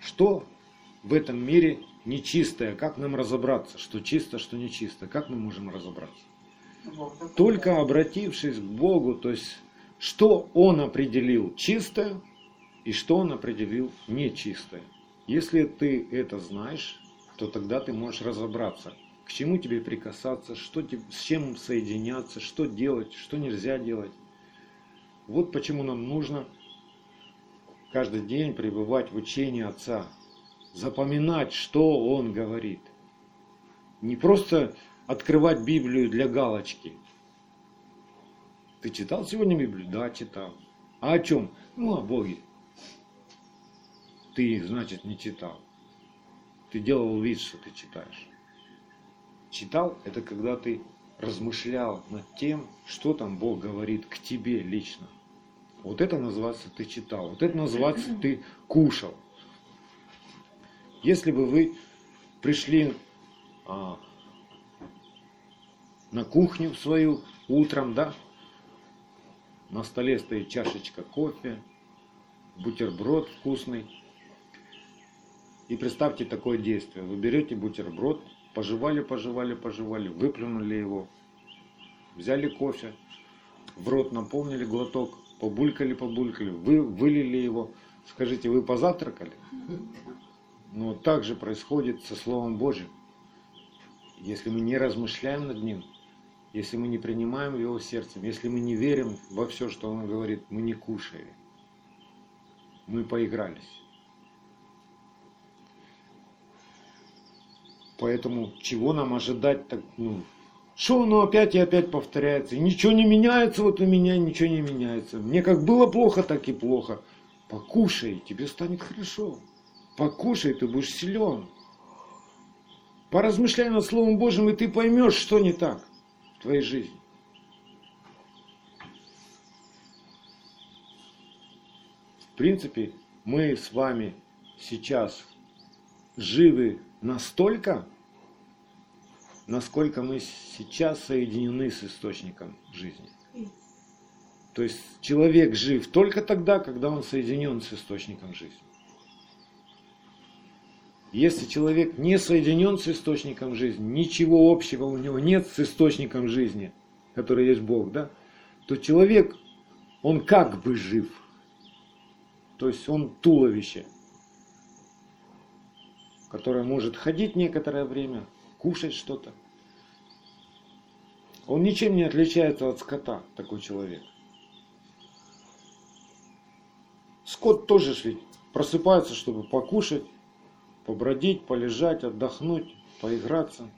что в этом мире нечистое? Как нам разобраться, что чисто, что нечисто? Как мы можем разобраться? Только обратившись к Богу, то есть что Он определил чистое и что Он определил нечистое. Если ты это знаешь, то тогда ты можешь разобраться, к чему тебе прикасаться, что, с чем соединяться, что делать, что нельзя делать. Вот почему нам нужно каждый день пребывать в учении Отца, запоминать, что Он говорит. Не просто открывать Библию для галочки. Ты читал сегодня Библию? Да, читал. А о чем? Ну, о Боге. Ты значит, не читал. Ты делал вид, что ты читаешь. Читал – это когда ты размышлял над тем, что там Бог говорит к тебе лично. Вот это называется ты читал, вот это называется ты кушал. Если бы вы пришли а, на кухню свою утром, да, на столе стоит чашечка кофе, бутерброд вкусный. И представьте такое действие. Вы берете бутерброд, пожевали, пожевали, пожевали, выплюнули его, взяли кофе, в рот наполнили глоток, побулькали, побулькали, вы вылили его. Скажите, вы позавтракали? Но так же происходит со Словом Божьим. Если мы не размышляем над ним, если мы не принимаем его сердцем, если мы не верим во все, что он говорит, мы не кушаем. Мы поигрались. Поэтому чего нам ожидать так, ну, что оно опять и опять повторяется. Ничего не меняется, вот у меня ничего не меняется. Мне как было плохо, так и плохо. Покушай, тебе станет хорошо. Покушай, ты будешь силен. Поразмышляй над Словом Божьим, и ты поймешь, что не так твоей жизни. В принципе, мы с вами сейчас живы настолько, насколько мы сейчас соединены с источником жизни. То есть человек жив только тогда, когда он соединен с источником жизни. Если человек не соединен с источником жизни, ничего общего у него нет с источником жизни, который есть Бог, да, то человек, он как бы жив. То есть он туловище, которое может ходить некоторое время, кушать что-то. Он ничем не отличается от скота, такой человек. Скот тоже ведь просыпается, чтобы покушать, побродить, полежать, отдохнуть, поиграться.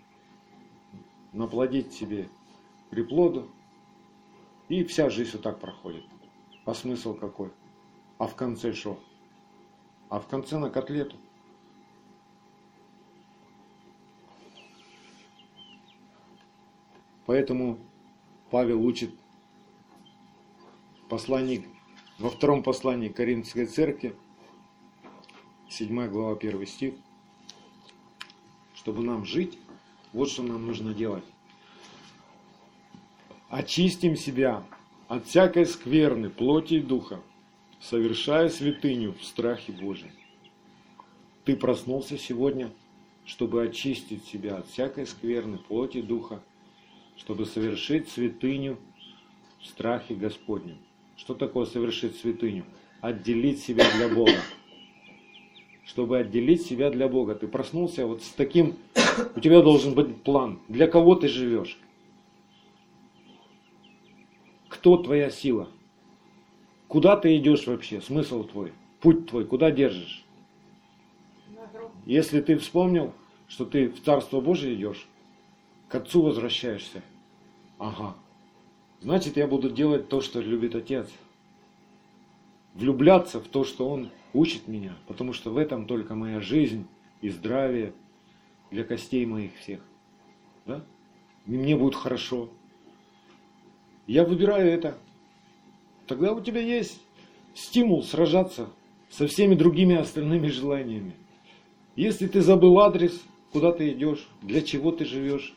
наплодить себе приплоду, и вся жизнь вот так проходит. А смысл какой? А в конце что? А в конце на котлету. Поэтому Павел учит посланник во втором послании Коринфской церкви, 7 глава, 1 стих, чтобы нам жить, вот что нам нужно делать. Очистим себя от всякой скверны, плоти и духа, совершая святыню в страхе Божьем. Ты проснулся сегодня, чтобы очистить себя от всякой скверны, плоти и духа, чтобы совершить святыню в страхе Господнем. Что такое совершить святыню? Отделить себя для Бога. Чтобы отделить себя для Бога. Ты проснулся вот с таким, у тебя должен быть план. Для кого ты живешь? Кто твоя сила? Куда ты идешь вообще? Смысл твой? Путь твой? Куда держишь? Если ты вспомнил, что ты в Царство Божие идешь, к Отцу возвращаешься. Ага, значит я буду делать то, что любит Отец. Влюбляться в то, что Он учит меня, потому что в этом только моя жизнь и здравие для костей моих всех. Да? И мне будет хорошо. Я выбираю это. Тогда у тебя есть стимул сражаться со всеми другими остальными желаниями. Если ты забыл адрес, куда ты идешь, для чего ты живешь,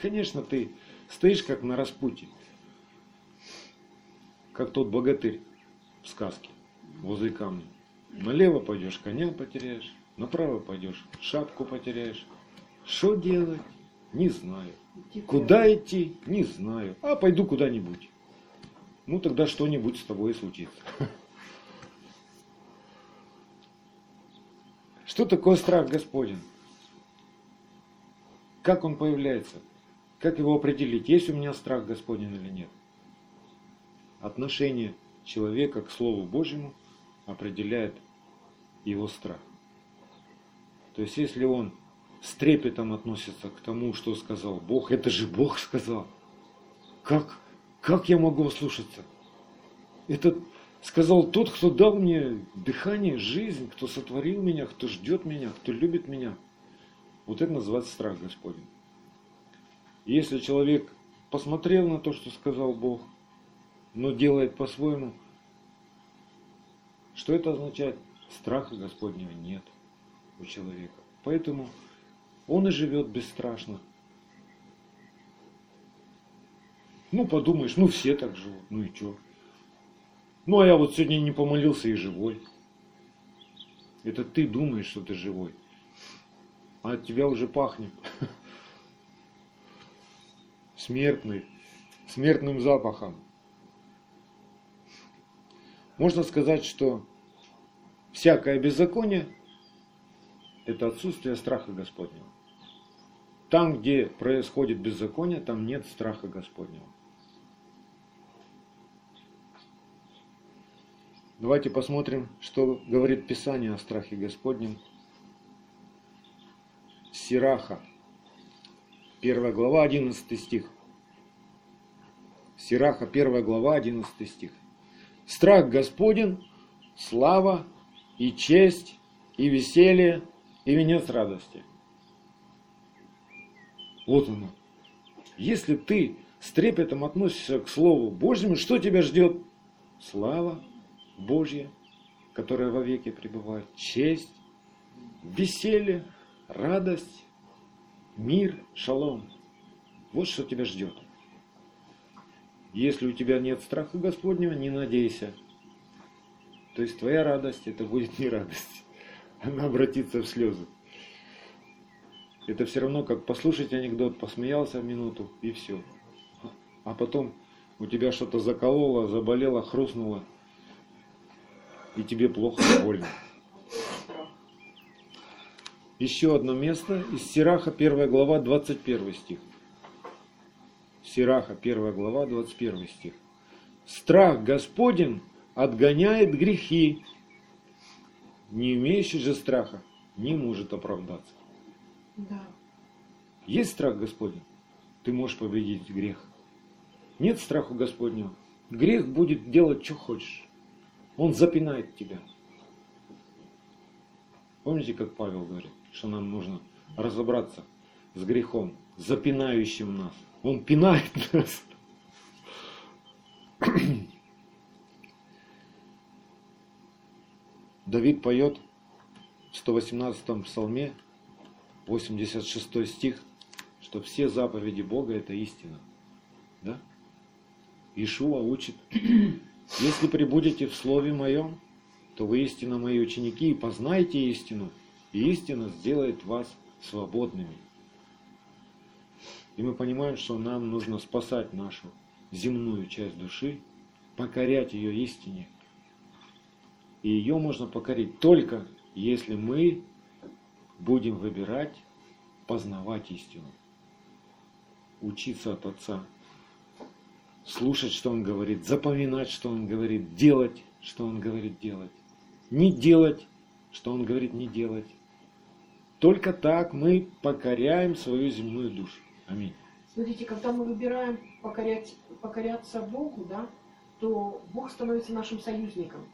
конечно, ты стоишь как на распутье как тот богатырь в сказке возле камня. Налево пойдешь, коня потеряешь, направо пойдешь, шапку потеряешь. Что делать? Не знаю. Куда идти? Не знаю. А пойду куда-нибудь. Ну тогда что-нибудь с тобой и случится. Что такое страх Господень? Как он появляется? Как его определить? Есть у меня страх Господень или нет? отношение человека к Слову Божьему определяет его страх. То есть, если он с трепетом относится к тому, что сказал Бог, это же Бог сказал. Как, как я могу ослушаться? Это сказал тот, кто дал мне дыхание, жизнь, кто сотворил меня, кто ждет меня, кто любит меня. Вот это называется страх Господень. если человек посмотрел на то, что сказал Бог, но делает по-своему. Что это означает? Страха Господнего нет у человека. Поэтому он и живет бесстрашно. Ну, подумаешь, ну все так живут, ну и что? Ну, а я вот сегодня не помолился и живой. Это ты думаешь, что ты живой. А от тебя уже пахнет. Смертный, смертным запахом. Можно сказать, что всякое беззаконие – это отсутствие страха Господнего. Там, где происходит беззаконие, там нет страха Господнего. Давайте посмотрим, что говорит Писание о страхе Господнем. Сираха, 1 глава, 11 стих. Сираха, 1 глава, 11 стих. Страх Господен, слава и честь, и веселье, и венец радости. Вот оно. Если ты с трепетом относишься к Слову Божьему, что тебя ждет? Слава Божья, которая во веки пребывает, честь, веселье, радость, мир, шалом. Вот что тебя ждет. Если у тебя нет страха Господнего, не надейся. То есть твоя радость, это будет не радость. Она обратится в слезы. Это все равно, как послушать анекдот, посмеялся минуту и все. А потом у тебя что-то закололо, заболело, хрустнуло, и тебе плохо, больно. Еще одно место из Сираха, 1 глава, 21 стих. Сираха, 1 глава, 21 стих. Страх Господень отгоняет грехи. Не имеющий же страха не может оправдаться. Да. Есть страх Господень? ты можешь победить грех. Нет страха Господнего. Грех будет делать, что хочешь. Он запинает тебя. Помните, как Павел говорит, что нам нужно разобраться с грехом, запинающим нас. Он пинает нас. Давид поет в 118 псалме, 86 стих, что все заповеди Бога это истина. Да? Ишуа учит, если прибудете в Слове Моем, то вы истинно мои ученики и познаете истину, и истина сделает вас свободными. И мы понимаем, что нам нужно спасать нашу земную часть души, покорять ее истине. И ее можно покорить только, если мы будем выбирать, познавать истину, учиться от Отца, слушать, что Он говорит, запоминать, что Он говорит, делать, что Он говорит делать, не делать, что Он говорит не делать. Только так мы покоряем свою земную душу. Аминь. Смотрите, когда мы выбираем покорять, покоряться Богу, да, то Бог становится нашим союзником.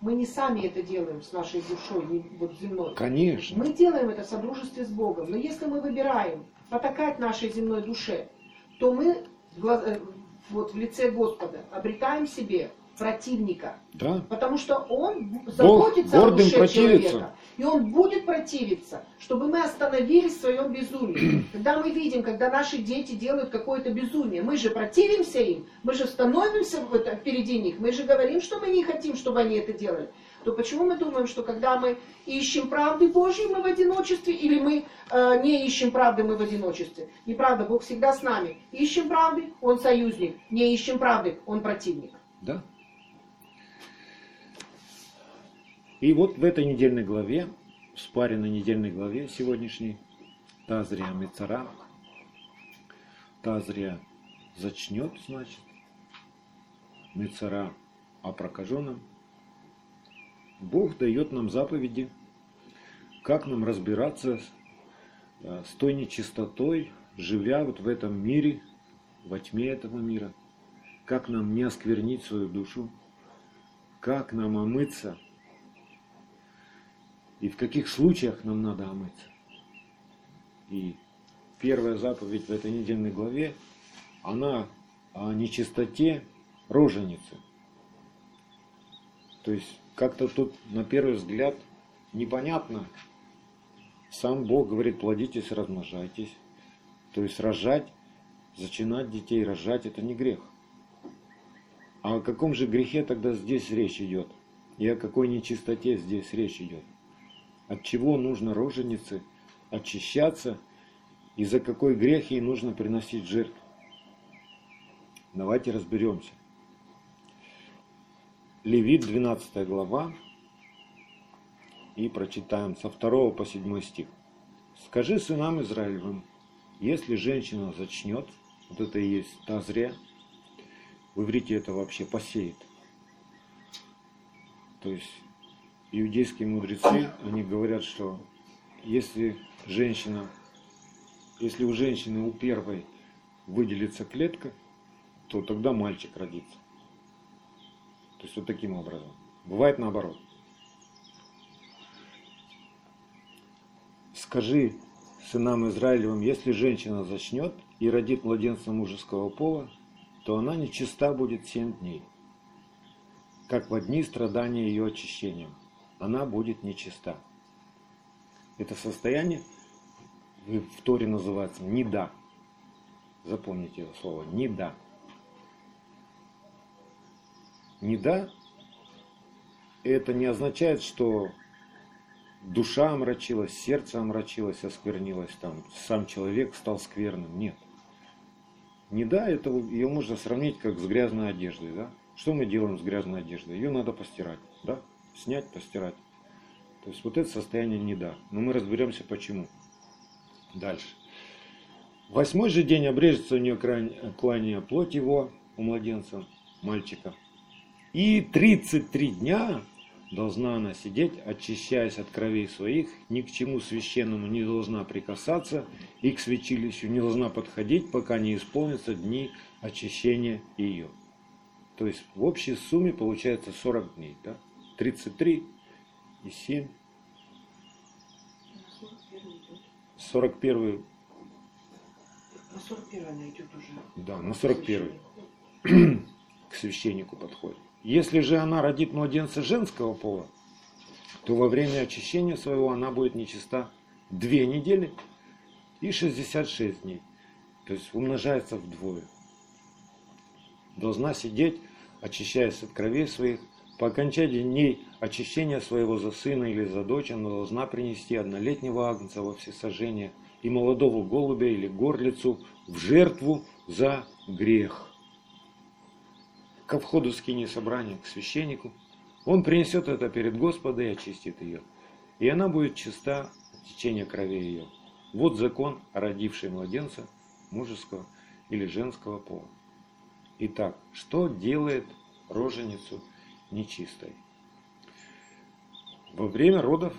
Мы не сами это делаем с нашей душой, не вот земной. Конечно. Мы делаем это в содружестве с Богом. Но если мы выбираем потакать нашей земной душе, то мы э, вот в лице Господа обретаем себе противника. Да. Потому что он заботится Бог о душе противится. человека. И он будет противиться, чтобы мы остановились в своем безумии. Когда мы видим, когда наши дети делают какое-то безумие, мы же противимся им, мы же становимся впереди них, мы же говорим, что мы не хотим, чтобы они это делали. То почему мы думаем, что когда мы ищем правды Божьей, мы в одиночестве, или мы э, не ищем правды, мы в одиночестве? Неправда, Бог всегда с нами. Ищем правды, Он союзник. Не ищем правды, Он противник. Да. И вот в этой недельной главе, в спаренной недельной главе сегодняшней, Тазрия Мецара, Тазрия зачнет, значит, Мецара о прокаженном, Бог дает нам заповеди, как нам разбираться э, с той нечистотой, живя вот в этом мире, во тьме этого мира, как нам не осквернить свою душу, как нам омыться – и в каких случаях нам надо омыться. И первая заповедь в этой недельной главе, она о нечистоте роженицы. То есть как-то тут на первый взгляд непонятно. Сам Бог говорит, плодитесь, размножайтесь. То есть рожать, зачинать детей, рожать это не грех. А о каком же грехе тогда здесь речь идет? И о какой нечистоте здесь речь идет? От чего нужно роженице очищаться и за какой грех ей нужно приносить жертву. Давайте разберемся. Левит, 12 глава, и прочитаем со 2 по 7 стих. «Скажи сынам Израилевым, если женщина зачнет, вот это и есть тазря, в иврите это вообще посеет, то есть иудейские мудрецы, они говорят, что если женщина, если у женщины у первой выделится клетка, то тогда мальчик родится. То есть вот таким образом. Бывает наоборот. Скажи сынам Израилевым, если женщина зачнет и родит младенца мужеского пола, то она нечиста будет семь дней, как в одни страдания ее очищением она будет нечиста. Это состояние в Торе называется «неда». Запомните это слово «неда». «Неда» это не означает, что душа омрачилась, сердце омрачилось, осквернилось, там, сам человек стал скверным. Нет. Не да, это ее можно сравнить как с грязной одеждой. Да? Что мы делаем с грязной одеждой? Ее надо постирать. Да? Снять, постирать. То есть вот это состояние не да. Но мы разберемся почему. Дальше. Восьмой же день обрежется у нее клание плоть его, у младенца, мальчика. И 33 дня должна она сидеть, очищаясь от кровей своих, ни к чему священному не должна прикасаться и к святилищу не должна подходить, пока не исполнятся дни очищения ее. То есть в общей сумме получается 40 дней. Да? 33 и 7. 41 На 41 она идет уже. Да, на 41 к священнику подходит. Если же она родит младенца женского пола, то во время очищения своего она будет нечиста две недели и 66 дней. То есть умножается вдвое. Должна сидеть, очищаясь от кровей своих. По окончании дней очищения своего за сына или за дочь она должна принести однолетнего агнца во всесожжение и молодого голубя или горлицу в жертву за грех ко входу скини собрания, к священнику. Он принесет это перед Господом и очистит ее. И она будет чиста от течения крови ее. Вот закон, родивший младенца мужеского или женского пола. Итак, что делает роженицу нечистой? Во время родов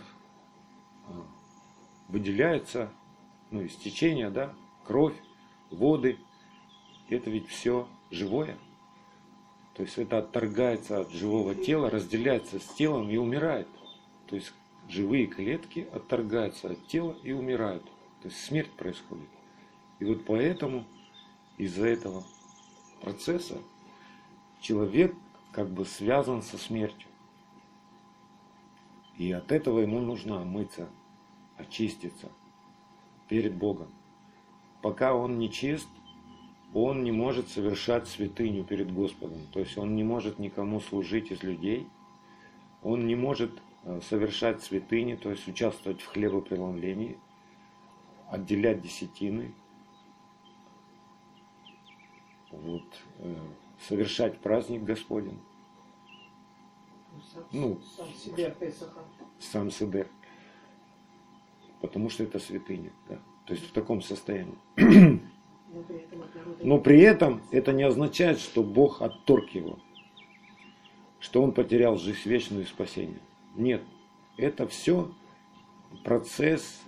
а, выделяется ну, из течения, да, кровь, воды. Это ведь все живое. То есть это отторгается от живого тела, разделяется с телом и умирает. То есть живые клетки отторгаются от тела и умирают. То есть смерть происходит. И вот поэтому из-за этого процесса человек как бы связан со смертью. И от этого ему нужно омыться, очиститься перед Богом. Пока он не чист, он не может совершать святыню перед Господом. То есть он не может никому служить из людей, он не может э, совершать святыни, то есть участвовать в хлебопреломлении, отделять десятины, вот, э, совершать праздник Господень. Ну, сам себе Песаха. Сам себе. Потому что это святыня. Да? То есть в таком состоянии. Но при этом это не означает, что Бог отторг его, что он потерял жизнь вечную и спасение. Нет, это все процесс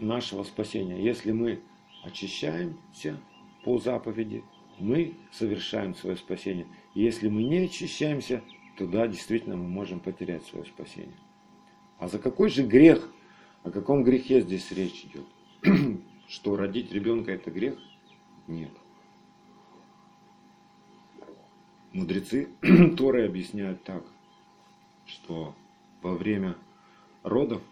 нашего спасения. Если мы очищаемся по заповеди, мы совершаем свое спасение. Если мы не очищаемся, то да, действительно мы можем потерять свое спасение. А за какой же грех, о каком грехе здесь речь идет? Что родить ребенка это грех? Нет. Мудрецы Торы объясняют так, что во время родов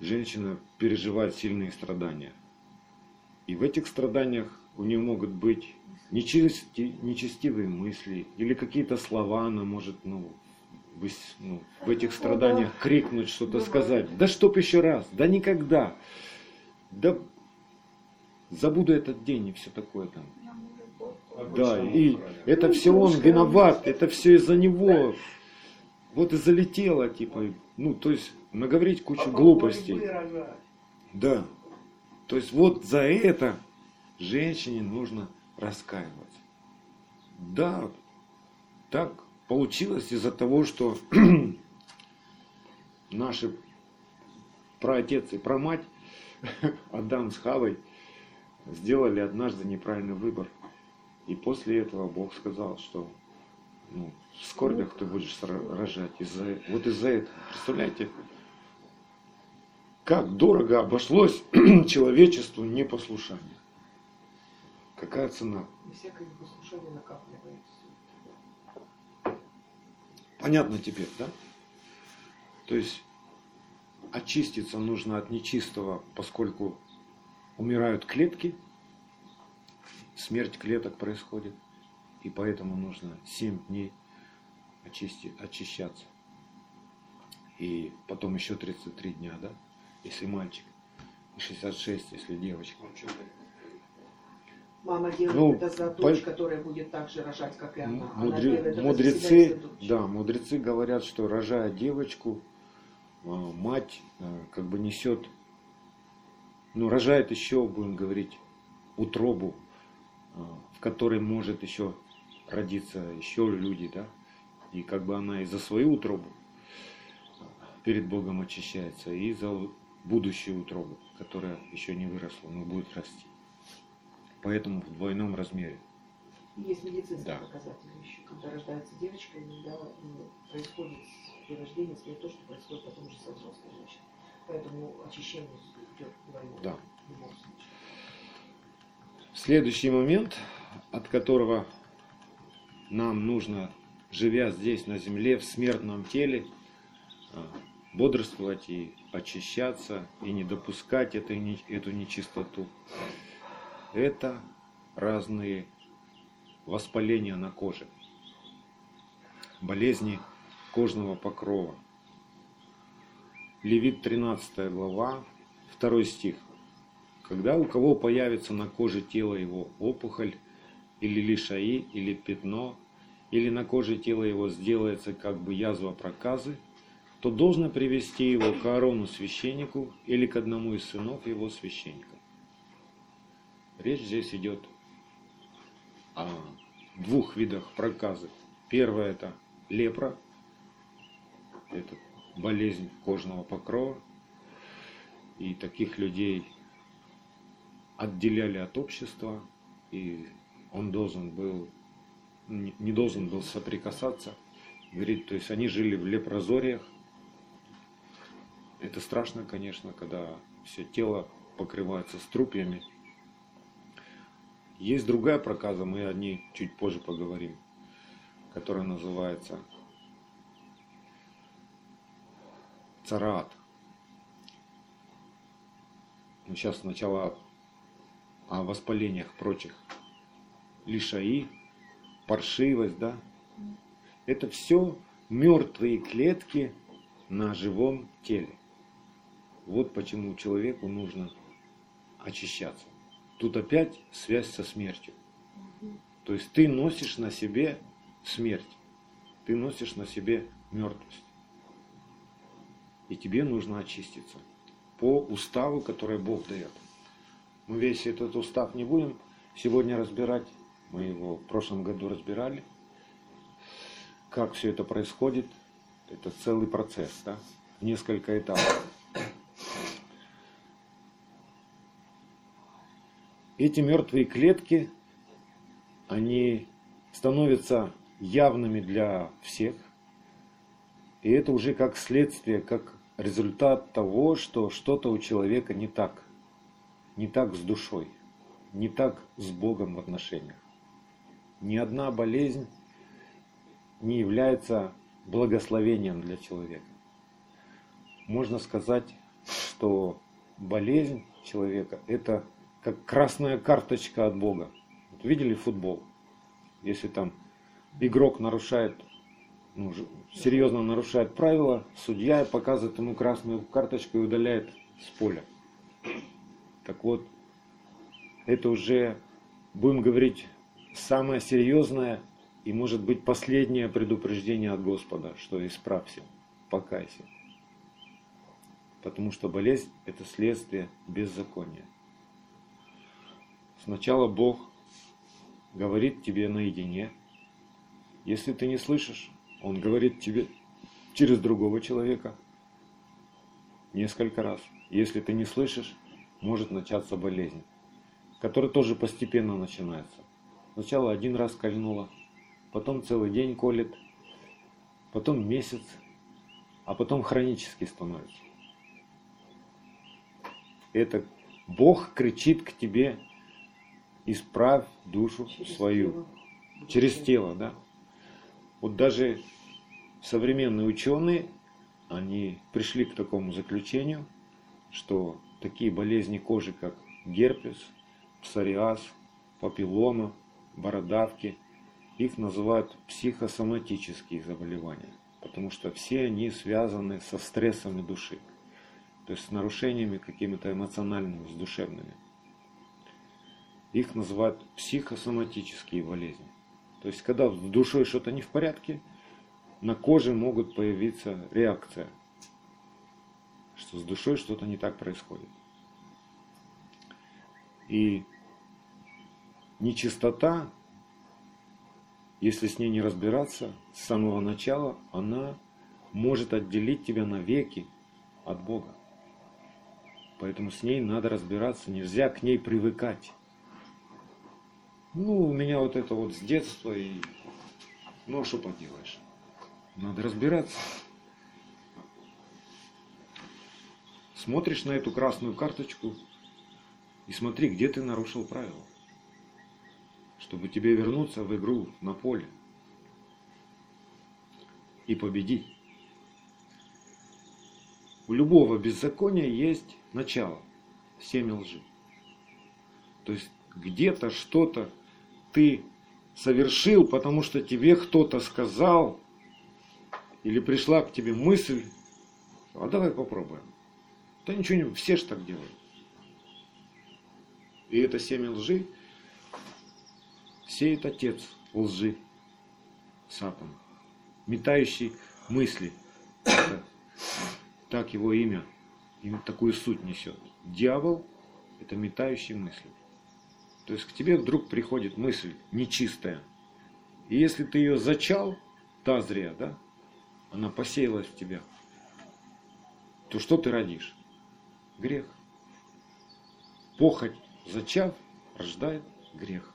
женщина переживает сильные страдания. И в этих страданиях у нее могут быть нечисти, нечестивые мысли или какие-то слова она может ну, в, ну, в этих страданиях крикнуть, что-то сказать. Да чтоб еще раз, да никогда. Да забуду этот день и все такое там. Да, и это все он виноват, это все из-за него. Вот и залетело, типа, ну, то есть, наговорить кучу глупостей. Да. То есть, вот за это женщине нужно раскаиваться. Да, так получилось из-за того, что наши праотец и прамать Адам с Хавой – сделали однажды неправильный выбор. И после этого Бог сказал, что ну, в скорбях ты будешь рожать. Из-за, вот из-за этого. Представляете, как дорого обошлось человечеству непослушание. Какая цена? Всякое непослушание накапливается. Понятно теперь, да? То есть очиститься нужно от нечистого, поскольку умирают клетки, смерть клеток происходит, и поэтому нужно 7 дней очисти, очищаться. И потом еще 33 дня, да, если мальчик, и 66, если девочка. Мама делает ну, это за дочь, по... которая будет так же рожать, как и она. Мудре... она мудрецы, да, мудрецы говорят, что рожая девочку, а, мать а, как бы несет ну, рожает еще, будем говорить, утробу, а, в которой может еще родиться еще люди, да, и как бы она и за свою утробу, перед Богом очищается, и за будущую утробу, которая еще не выросла, но будет расти. Поэтому в двойном размере. Есть медицинские Да. показатели еще. Когда рождается девочка, иногда ну, происходит при рождении то, что происходит потом уже со взрослой женщиной. Поэтому очищение идет двойное. Да. Следующий момент, от которого нам нужно, живя здесь на земле, в смертном теле, а, бодрствовать и очищаться, и не допускать этой, эту нечистоту, это разные воспаления на коже, болезни кожного покрова. Левит 13 глава, 2 стих. Когда у кого появится на коже тела его опухоль, или лишаи, или пятно, или на коже тела его сделается как бы язва проказы, то должно привести его к Аарону священнику или к одному из сынов его священника. Речь здесь идет о двух видах проказы. Первое это лепра, это болезнь кожного покрова, и таких людей отделяли от общества, и он должен был, не должен был соприкасаться. Говорит, то есть они жили в лепрозориях. Это страшно, конечно, когда все тело покрывается струпьями. Есть другая проказа, мы о ней чуть позже поговорим, которая называется цараат. Ну, сейчас сначала о воспалениях прочих. Лишаи, паршивость, да. Это все мертвые клетки на живом теле. Вот почему человеку нужно очищаться. Тут опять связь со смертью. То есть ты носишь на себе смерть. Ты носишь на себе мертвость. И тебе нужно очиститься по уставу, который Бог дает. Мы весь этот устав не будем сегодня разбирать. Мы его в прошлом году разбирали. Как все это происходит. Это целый процесс, да? Несколько этапов. Эти мертвые клетки, они становятся явными для всех. И это уже как следствие, как результат того, что что-то у человека не так. Не так с душой, не так с Богом в отношениях. Ни одна болезнь не является благословением для человека. Можно сказать, что болезнь человека – это как красная карточка от Бога. Вот видели футбол? Если там игрок нарушает, ну, серьезно нарушает правила, судья показывает ему красную карточку и удаляет с поля. Так вот, это уже, будем говорить, самое серьезное и может быть последнее предупреждение от Господа, что исправься, покайся. Потому что болезнь – это следствие беззакония. Сначала Бог говорит тебе наедине. Если ты не слышишь, Он говорит тебе через другого человека несколько раз. Если ты не слышишь, может начаться болезнь, которая тоже постепенно начинается. Сначала один раз кольнула, потом целый день колет, потом месяц, а потом хронически становится. Это Бог кричит к тебе, исправь душу Через свою. тело. Через тело, да. Вот даже современные ученые, они пришли к такому заключению, что такие болезни кожи, как герпес, псориаз, папиллома, бородавки, их называют психосоматические заболевания, потому что все они связаны со стрессами души, то есть с нарушениями какими-то эмоциональными, с душевными. Их называют психосоматические болезни. То есть, когда с душой что-то не в порядке, на коже могут появиться реакция, что с душой что-то не так происходит. И нечистота, если с ней не разбираться, с самого начала она может отделить тебя навеки от Бога. Поэтому с ней надо разбираться, нельзя к ней привыкать. Ну, у меня вот это вот с детства, и ну, а что поделаешь. Надо разбираться. Смотришь на эту красную карточку и смотри, где ты нарушил правила. Чтобы тебе вернуться в игру на поле и победить. У любого беззакония есть начало, семя лжи. То есть где-то что-то ты совершил, потому что тебе кто-то сказал, или пришла к тебе мысль, а давай попробуем. Да ничего не, все же так делают. И это семя лжи сеет отец лжи, Сатан, метающий мысли. Это так его имя, и такую суть несет. Дьявол – это метающий мысли. То есть к тебе вдруг приходит мысль нечистая. И если ты ее зачал, та зря, да, она посеялась в тебя, то что ты родишь? Грех. Похоть, зачав, рождает грех.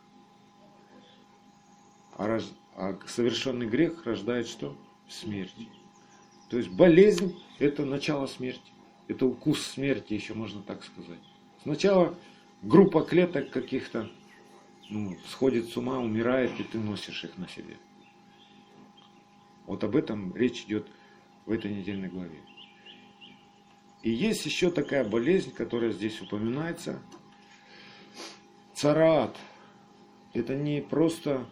А, рож... а совершенный грех рождает что? Смерть. То есть болезнь – это начало смерти. Это укус смерти, еще можно так сказать. Сначала группа клеток каких-то ну, сходит с ума, умирает, и ты носишь их на себе. Вот об этом речь идет в этой недельной главе. И есть еще такая болезнь, которая здесь упоминается. Цараат. Это не просто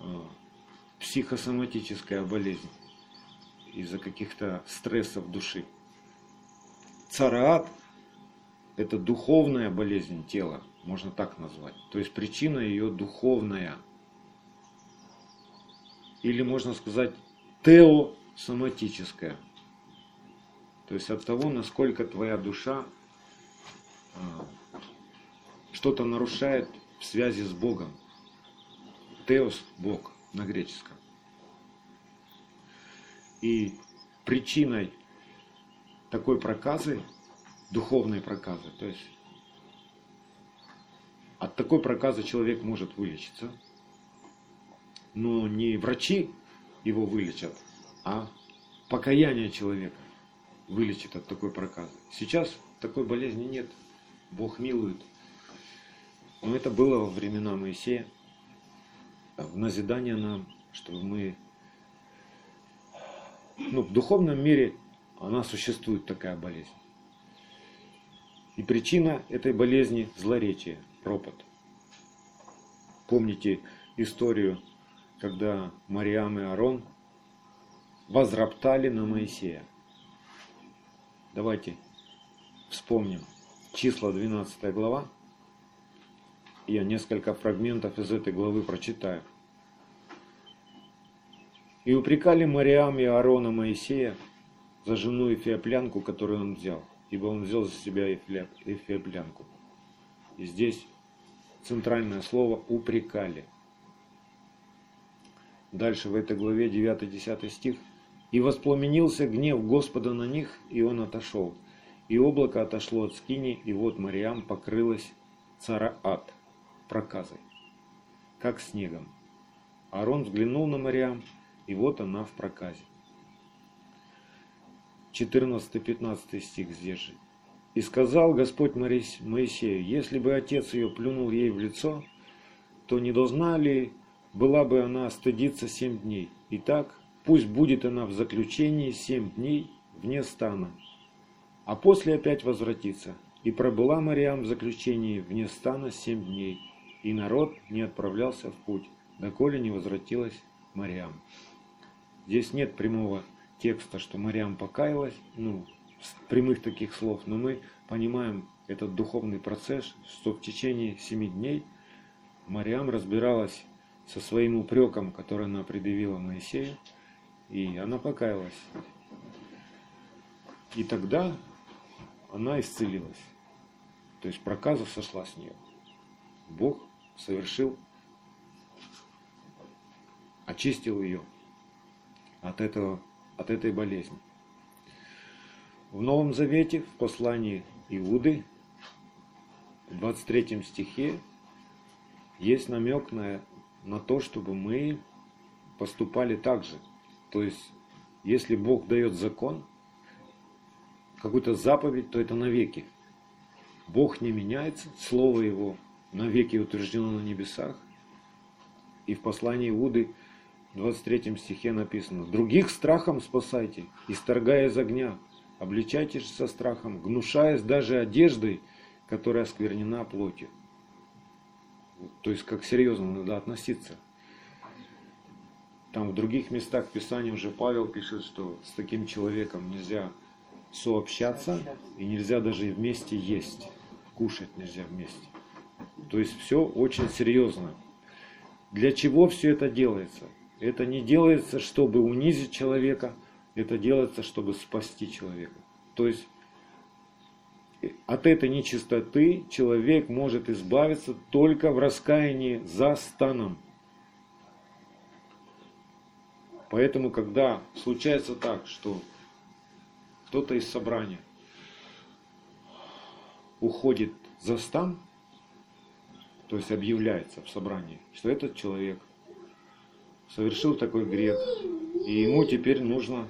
э, психосоматическая болезнь из-за каких-то стрессов души. Цараат – это духовная болезнь тела, можно так назвать. То есть причина ее духовная. Или можно сказать теосоматическая. То есть от того, насколько твоя душа а, что-то нарушает в связи с Богом. Теос – Бог на греческом. И причиной такой проказы, духовной проказы, то есть от такой проказы человек может вылечиться, но не врачи его вылечат, а покаяние человека вылечит от такой проказы. Сейчас такой болезни нет, Бог милует. Но это было во времена Моисея, в назидание нам, чтобы мы ну, в духовном мире она существует, такая болезнь. И причина этой болезни – злоречие, ропот. Помните историю, когда Мариам и Арон возроптали на Моисея. Давайте вспомним. Числа 12 глава. Я несколько фрагментов из этой главы прочитаю. И упрекали Мариам и Аарона Моисея за жену Эфиоплянку, которую он взял, ибо он взял за себя Эфиоплянку. И здесь центральное слово «упрекали». Дальше в этой главе 9-10 стих. «И воспламенился гнев Господа на них, и он отошел. И облако отошло от скини, и вот Мариам покрылась цараат, проказой, как снегом. Аарон взглянул на Мариам, и вот она в проказе. 14-15 стих здесь же. «И сказал Господь Моисею, если бы отец ее плюнул ей в лицо, то не должна ли была бы она стыдиться семь дней? Итак, пусть будет она в заключении семь дней вне стана, а после опять возвратится. И пробыла Мариам в заключении вне стана семь дней, и народ не отправлялся в путь, доколе не возвратилась Мариам». Здесь нет прямого текста, что Мариам покаялась, ну, прямых таких слов, но мы понимаем этот духовный процесс, что в течение семи дней Мариам разбиралась со своим упреком, который она предъявила Моисею, и она покаялась. И тогда она исцелилась. То есть проказа сошла с нее. Бог совершил, очистил ее от этого от этой болезни. В Новом Завете, в послании Иуды, в 23 стихе, есть намек на, на то, чтобы мы поступали так же. То есть, если Бог дает закон, какую-то заповедь, то это навеки. Бог не меняется, Слово Его навеки утверждено на небесах. И в послании Иуды в 23 стихе написано, «Других страхом спасайте, исторгая из огня, обличайтесь со страхом, гнушаясь даже одеждой, которая осквернена плотью». То есть, как серьезно надо относиться. Там в других местах Писания уже Павел пишет, что с таким человеком нельзя сообщаться и нельзя даже вместе есть. Кушать нельзя вместе. То есть все очень серьезно. Для чего все это делается? Это не делается, чтобы унизить человека, это делается, чтобы спасти человека. То есть от этой нечистоты человек может избавиться только в раскаянии за станом. Поэтому, когда случается так, что кто-то из собрания уходит за стан, то есть объявляется в собрании, что этот человек совершил такой грех, и ему теперь нужно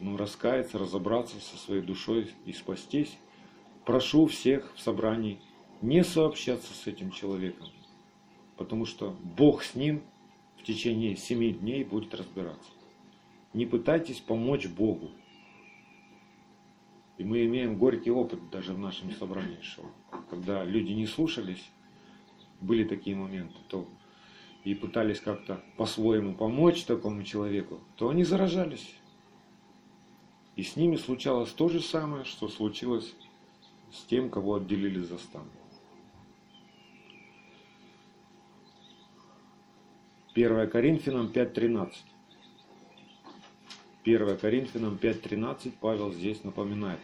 ну, раскаяться, разобраться со своей душой и спастись, прошу всех в собрании не сообщаться с этим человеком, потому что Бог с ним в течение семи дней будет разбираться. Не пытайтесь помочь Богу. И мы имеем горький опыт даже в нашем собрании, что когда люди не слушались, были такие моменты, то и пытались как-то по-своему помочь такому человеку, то они заражались. И с ними случалось то же самое, что случилось с тем, кого отделили за стан. 1 Коринфянам 5.13. 1 Коринфянам 5.13 Павел здесь напоминает.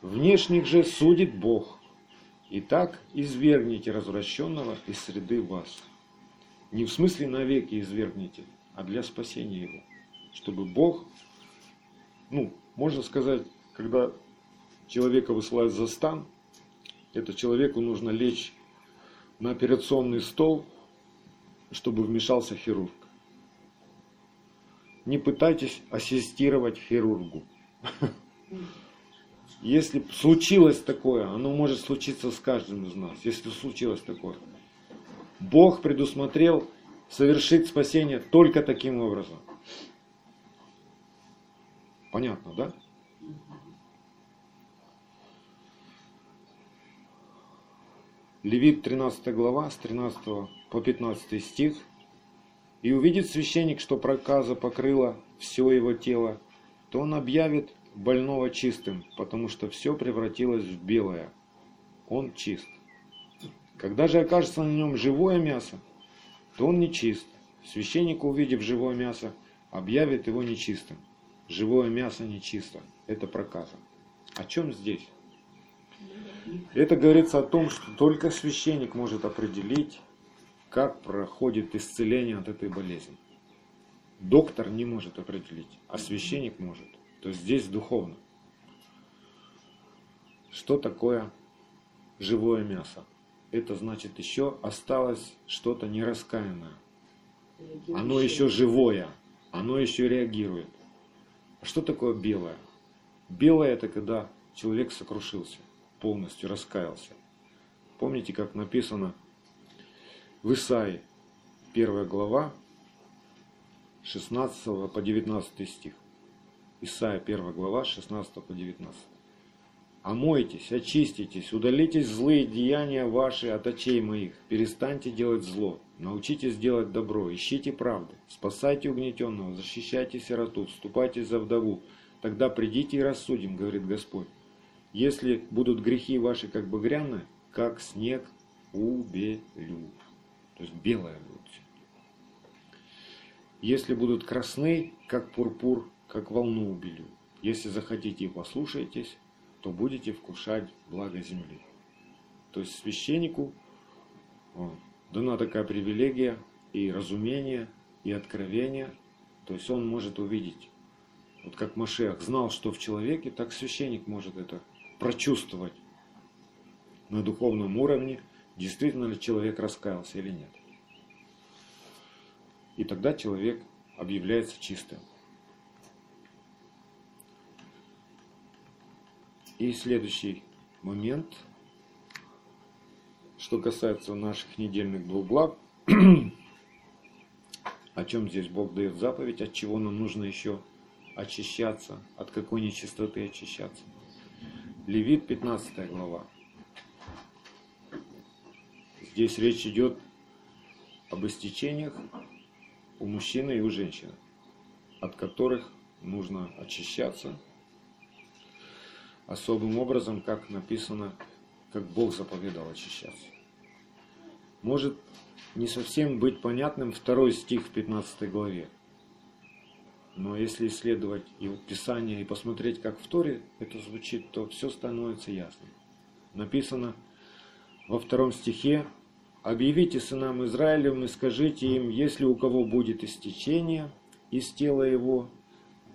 Внешних же судит Бог. Итак, извергните развращенного из среды вас. Не в смысле навеки извергните, а для спасения его. Чтобы Бог, ну, можно сказать, когда человека высылают за стан, это человеку нужно лечь на операционный стол, чтобы вмешался хирург. Не пытайтесь ассистировать хирургу. Если случилось такое, оно может случиться с каждым из нас, если случилось такое. Бог предусмотрел совершить спасение только таким образом. Понятно, да? Левит 13 глава с 13 по 15 стих. «И увидит священник, что проказа покрыла все его тело, то он объявит больного чистым, потому что все превратилось в белое. Он чист. Когда же окажется на нем живое мясо, то он не чист. Священник, увидев живое мясо, объявит его нечистым. Живое мясо нечисто. Это проказа. О чем здесь? Это говорится о том, что только священник может определить, как проходит исцеление от этой болезни. Доктор не может определить, а священник может. То есть здесь духовно. Что такое живое мясо? Это значит еще осталось что-то нераскаянное. Оно еще живое, оно еще реагирует. А что такое белое? Белое это когда человек сокрушился, полностью раскаялся. Помните, как написано в Исаии, первая глава, 16 по 19 стих. Исайя 1 глава, 16 по 19. Омойтесь, очиститесь, удалитесь злые деяния ваши от очей моих, перестаньте делать зло, научитесь делать добро, ищите правды, спасайте угнетенного, защищайте сироту, вступайте за вдову, тогда придите и рассудим, говорит Господь. Если будут грехи ваши как бы грязные, как снег убелю. То есть белое будет. Если будут красны, как пурпур, как волну убелю. Если захотите и послушаетесь, то будете вкушать благо земли. То есть священнику дана такая привилегия и разумение, и откровение. То есть он может увидеть Вот как Машех знал, что в человеке, так священник может это прочувствовать на духовном уровне, действительно ли человек раскаялся или нет. И тогда человек объявляется чистым. И следующий момент, что касается наших недельных двух глав, о чем здесь Бог дает заповедь, от чего нам нужно еще очищаться, от какой нечистоты очищаться. Левит 15 глава. Здесь речь идет об истечениях у мужчины и у женщины, от которых нужно очищаться особым образом, как написано, как Бог заповедал очищаться. Может не совсем быть понятным второй стих в 15 главе. Но если исследовать и Писание и посмотреть, как в Торе это звучит, то все становится ясным. Написано во втором стихе «Объявите сынам Израилевым и скажите им, если у кого будет истечение из тела его,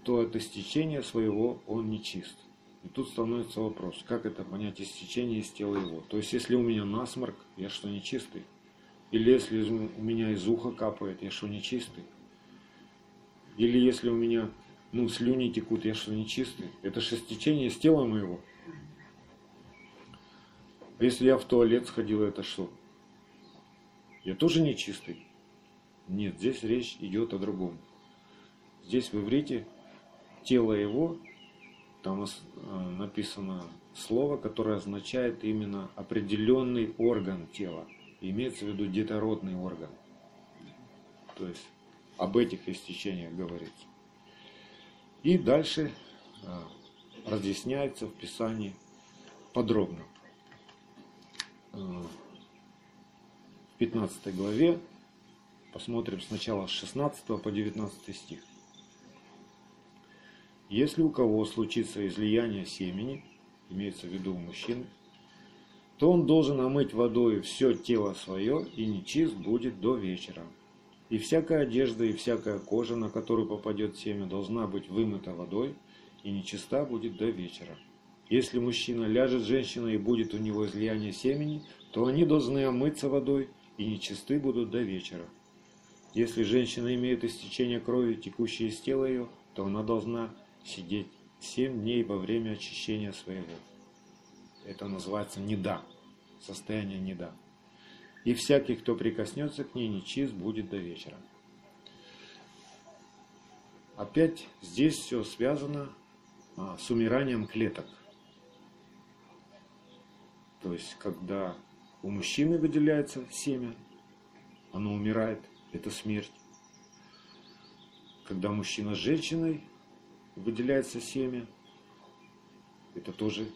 то от истечения своего он не чист». И тут становится вопрос, как это понять истечение из тела его? То есть, если у меня насморк, я что, не чистый? Или если у меня из уха капает, я что, не чистый? Или если у меня, ну, слюни текут, я что, не чистый? Это же истечение из тела моего. А если я в туалет сходил, это что? Я тоже не чистый? Нет, здесь речь идет о другом. Здесь в иврите тело его там э, написано слово, которое означает именно определенный орган тела. Имеется в виду детородный орган. То есть об этих истечениях говорится. И дальше э, разъясняется в Писании подробно. Э, в 15 главе посмотрим сначала с 16 по 19 стих. Если у кого случится излияние семени, имеется в виду у мужчин, то он должен омыть водой все тело свое и нечист будет до вечера. И всякая одежда и всякая кожа, на которую попадет семя, должна быть вымыта водой и нечиста будет до вечера. Если мужчина ляжет с женщиной и будет у него излияние семени, то они должны омыться водой и нечисты будут до вечера. Если женщина имеет истечение крови, текущее из тела ее, то она должна сидеть семь дней во время очищения своего. Это называется неда, состояние неда. И всякий, кто прикоснется к ней, нечист будет до вечера. Опять здесь все связано а, с умиранием клеток. То есть, когда у мужчины выделяется семя, оно умирает, это смерть. Когда мужчина с женщиной выделяется семя, это тоже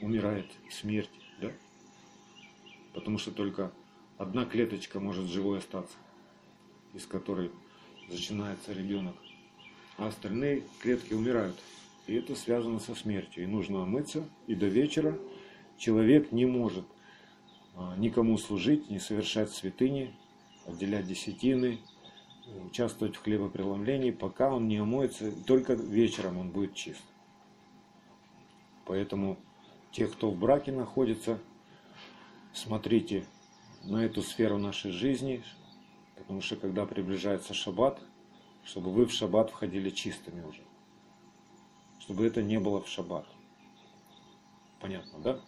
умирает смерть, да? Потому что только одна клеточка может живой остаться, из которой начинается ребенок, а остальные клетки умирают. И это связано со смертью. И нужно омыться, и до вечера человек не может а, никому служить, не совершать святыни, отделять десятины, участвовать в хлебопреломлении, пока он не омоется, только вечером он будет чист. Поэтому те, кто в браке находится, смотрите на эту сферу нашей жизни, потому что когда приближается шаббат, чтобы вы в шаббат входили чистыми уже. Чтобы это не было в шаббат. Понятно, да?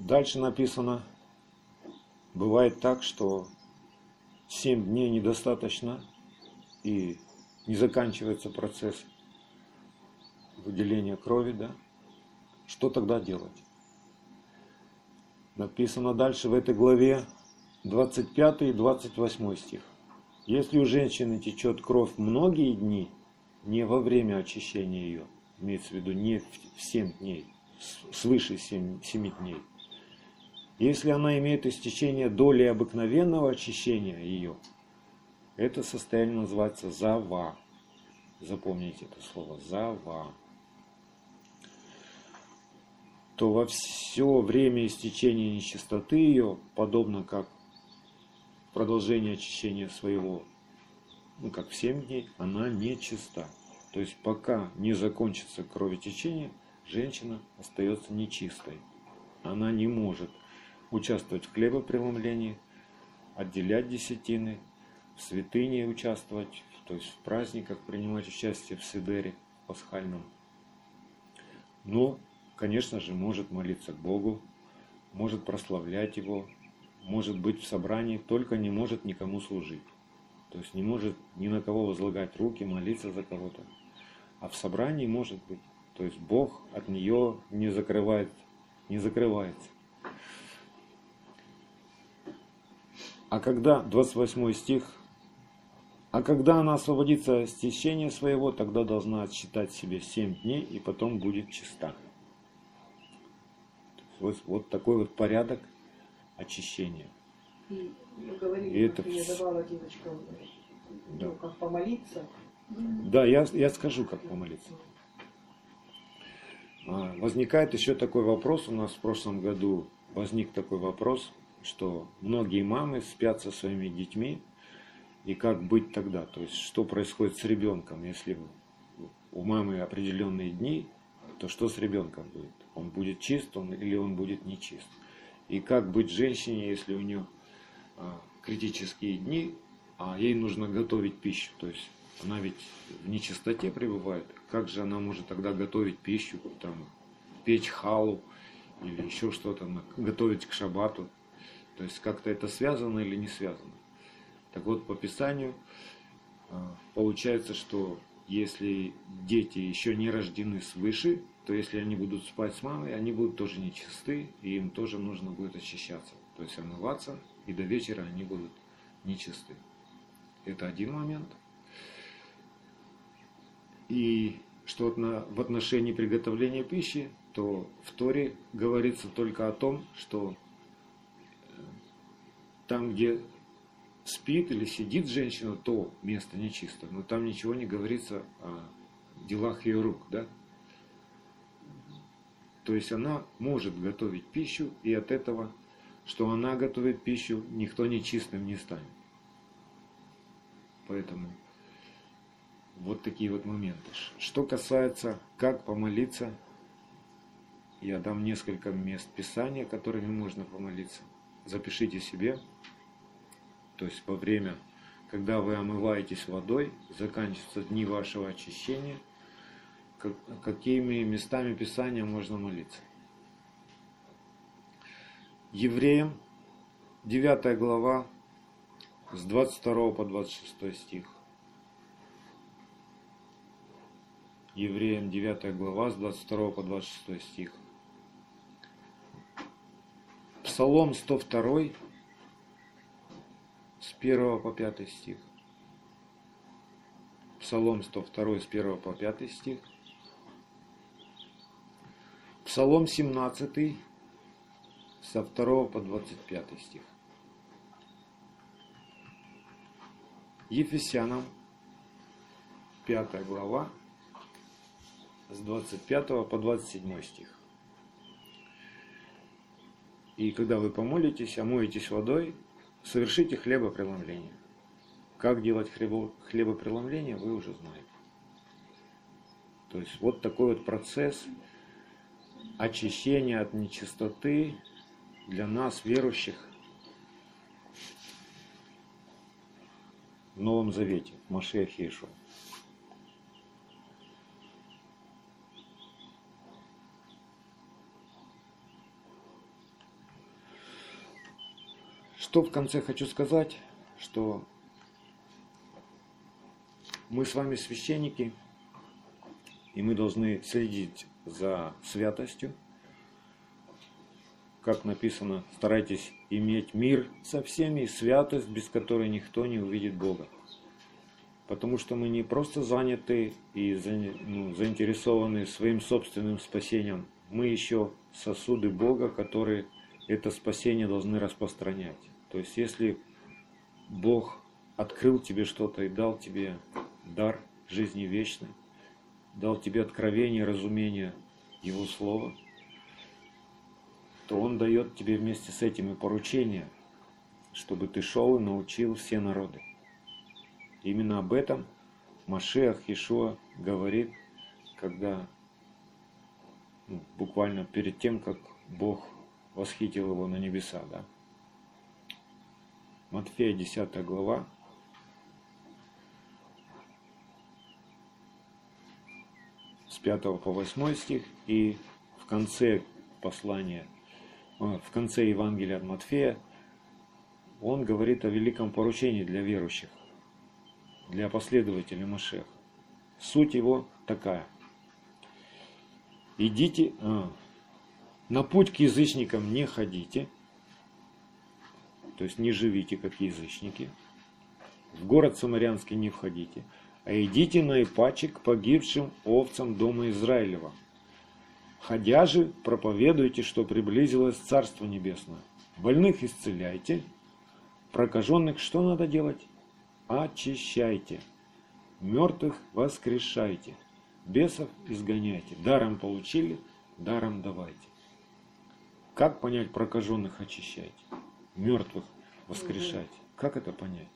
Дальше написано, Бывает так, что 7 дней недостаточно и не заканчивается процесс выделения крови, да? Что тогда делать? Написано дальше в этой главе 25 и 28 стих. Если у женщины течет кровь многие дни, не во время очищения ее, имеется в виду не в 7 дней, свыше 7, 7 дней, если она имеет истечение доли обыкновенного очищения ее, это состояние называется зава. Запомните это слово зава. То во все время истечения нечистоты ее, подобно как продолжение очищения своего ну как в 7 дней, она не чиста. То есть пока не закончится кроветечение, женщина остается нечистой. Она не может участвовать в хлебопреломлении, отделять десятины, в святыне участвовать, то есть в праздниках принимать участие в Сидере пасхальном. Но, конечно же, может молиться к Богу, может прославлять Его, может быть в собрании, только не может никому служить. То есть не может ни на кого возлагать руки, молиться за кого-то. А в собрании может быть. То есть Бог от нее не закрывает, не закрывается. А когда, 28 стих, а когда она освободится с течения своего, тогда должна отсчитать себе 7 дней и потом будет чиста. Вот, вот такой вот порядок очищения. И мы говорили, И это вс- давала девочка, Да. ну, как помолиться. Да, я, я скажу, как помолиться. А, Возникает еще такой вопрос, у нас в прошлом году возник такой вопрос, что многие мамы спят со своими детьми, и как быть тогда? То есть, что происходит с ребенком, если у мамы определенные дни, то что с ребенком будет? Он будет чист он, или он будет нечист? И как быть женщине, если у нее а, критические дни, а ей нужно готовить пищу? То есть она ведь в нечистоте пребывает. Как же она может тогда готовить пищу, там, печь халу или еще что-то, готовить к шабату? То есть как-то это связано или не связано? Так вот, по Писанию а, получается, что если дети еще не рождены свыше, то если они будут спать с мамой, они будут тоже нечисты, и им тоже нужно будет очищаться, то есть омываться, и до вечера они будут нечисты. Это один момент. И что в отношении приготовления пищи, то в Торе говорится только о том, что э, там, где спит или сидит женщина, то место нечисто. Но там ничего не говорится о делах ее рук, да? То есть она может готовить пищу, и от этого, что она готовит пищу, никто нечистым не станет. Поэтому вот такие вот моменты. Что касается, как помолиться, я дам несколько мест Писания, которыми можно помолиться. Запишите себе. То есть во время, когда вы омываетесь водой, заканчиваются дни вашего очищения, как- какими местами Писания можно молиться. Евреям, 9 глава, с 22 по 26 стих. Евреям 9 глава с 22 по 26 стих. Псалом 102 с 1 по 5 стих. Псалом 102 с 1 по 5 стих. Псалом 17 со 2 по 25 стих. Ефесянам 5 глава с 25 по 27 стих. И когда вы помолитесь, омоетесь водой, совершите хлебопреломление. Как делать хлебо, хлебопреломление, вы уже знаете. То есть вот такой вот процесс очищения от нечистоты для нас, верующих, в Новом Завете, в Машехе Иешуа. Что в конце хочу сказать, что мы с вами священники, и мы должны следить за святостью. Как написано, старайтесь иметь мир со всеми и святость, без которой никто не увидит Бога. Потому что мы не просто заняты и ну, заинтересованы своим собственным спасением, мы еще сосуды Бога, которые это спасение должны распространять. То есть если Бог открыл тебе что-то и дал тебе дар жизни вечной, дал тебе откровение, разумение Его Слова, то Он дает тебе вместе с этим и поручение, чтобы ты шел и научил все народы. Именно об этом Машех Ишуа говорит, когда ну, буквально перед тем, как Бог восхитил его на небеса. Да? Матфея 10 глава, с 5 по 8 стих и в конце послания, э, в конце Евангелия от Матфея, он говорит о великом поручении для верующих, для последователей Машех. Суть его такая. Идите, а, на путь к язычникам не ходите, то есть не живите как язычники, в город Самарянский не входите, а идите на Ипаче к погибшим овцам дома Израилева. Ходя же, проповедуйте, что приблизилось Царство Небесное. Больных исцеляйте, прокаженных что надо делать? Очищайте, мертвых воскрешайте, бесов изгоняйте, даром получили, даром давайте. Как понять прокаженных очищайте, мертвых воскрешайте? Как это понять?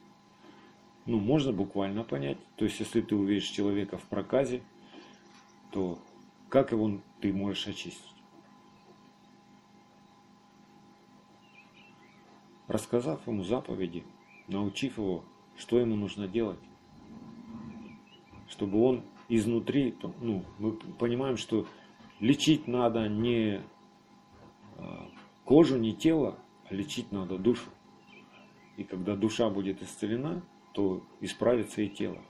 ну, можно буквально понять. То есть, если ты увидишь человека в проказе, то как его ты можешь очистить? Рассказав ему заповеди, научив его, что ему нужно делать, чтобы он изнутри, ну, мы понимаем, что лечить надо не а, кожу, не тело, лечить надо душу. И когда душа будет исцелена, то исправится и тело.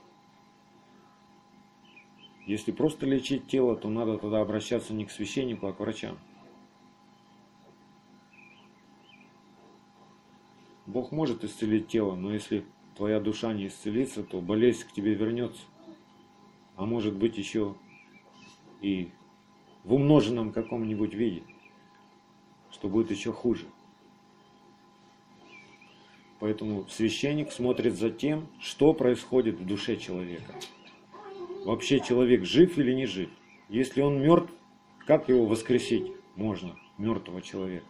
Если просто лечить тело, то надо тогда обращаться не к священнику, а к врачам. Бог может исцелить тело, но если твоя душа не исцелится, то болезнь к тебе вернется. А может быть еще и в умноженном каком-нибудь виде, что будет еще хуже. Поэтому священник смотрит за тем, что происходит в душе человека. Вообще человек жив или не жив? Если он мертв, как его воскресить можно, мертвого человека?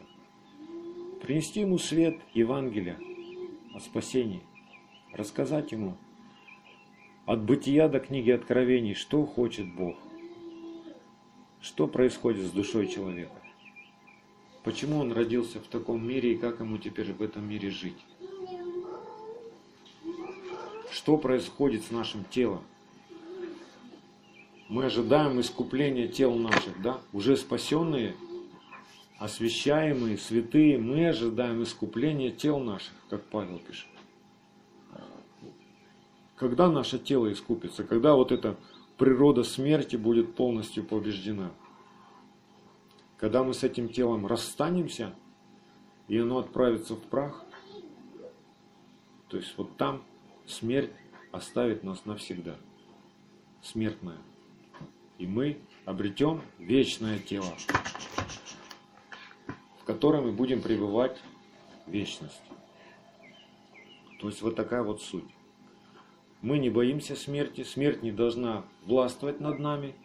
Принести ему свет Евангелия о спасении, рассказать ему от бытия до книги Откровений, что хочет Бог, что происходит с душой человека, почему он родился в таком мире и как ему теперь в этом мире жить что происходит с нашим телом. Мы ожидаем искупления тел наших, да? Уже спасенные, освящаемые, святые, мы ожидаем искупления тел наших, как Павел пишет. Когда наше тело искупится? Когда вот эта природа смерти будет полностью побеждена? Когда мы с этим телом расстанемся, и оно отправится в прах, то есть вот там смерть оставит нас навсегда. Смертная. И мы обретем вечное тело, в котором мы будем пребывать вечность. То есть вот такая вот суть. Мы не боимся смерти, смерть не должна властвовать над нами.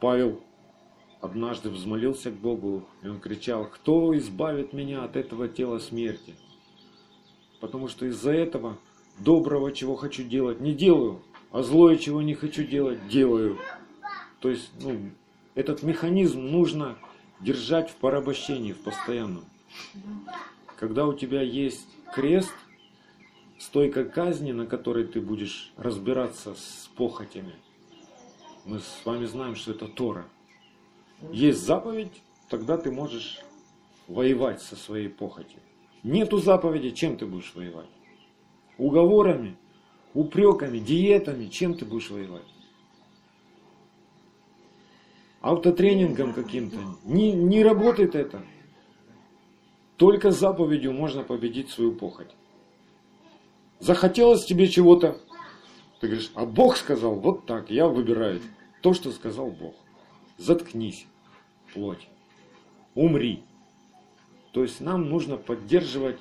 Павел однажды взмолился к Богу, и он кричал, кто избавит меня от этого тела смерти? Потому что из-за этого доброго, чего хочу делать, не делаю, а злое, чего не хочу делать, делаю. То есть, ну, этот механизм нужно держать в порабощении, в постоянном. Когда у тебя есть крест, стойка казни, на которой ты будешь разбираться с похотями, мы с вами знаем, что это Тора. Есть заповедь, тогда ты можешь воевать со своей похотью. Нету заповеди, чем ты будешь воевать? Уговорами, упреками, диетами, чем ты будешь воевать? Автотренингом каким-то. Не, не работает это. Только заповедью можно победить свою похоть. Захотелось тебе чего-то, ты говоришь, а Бог сказал вот так, я выбираю то, что сказал Бог. Заткнись, плоть. Умри. То есть нам нужно поддерживать,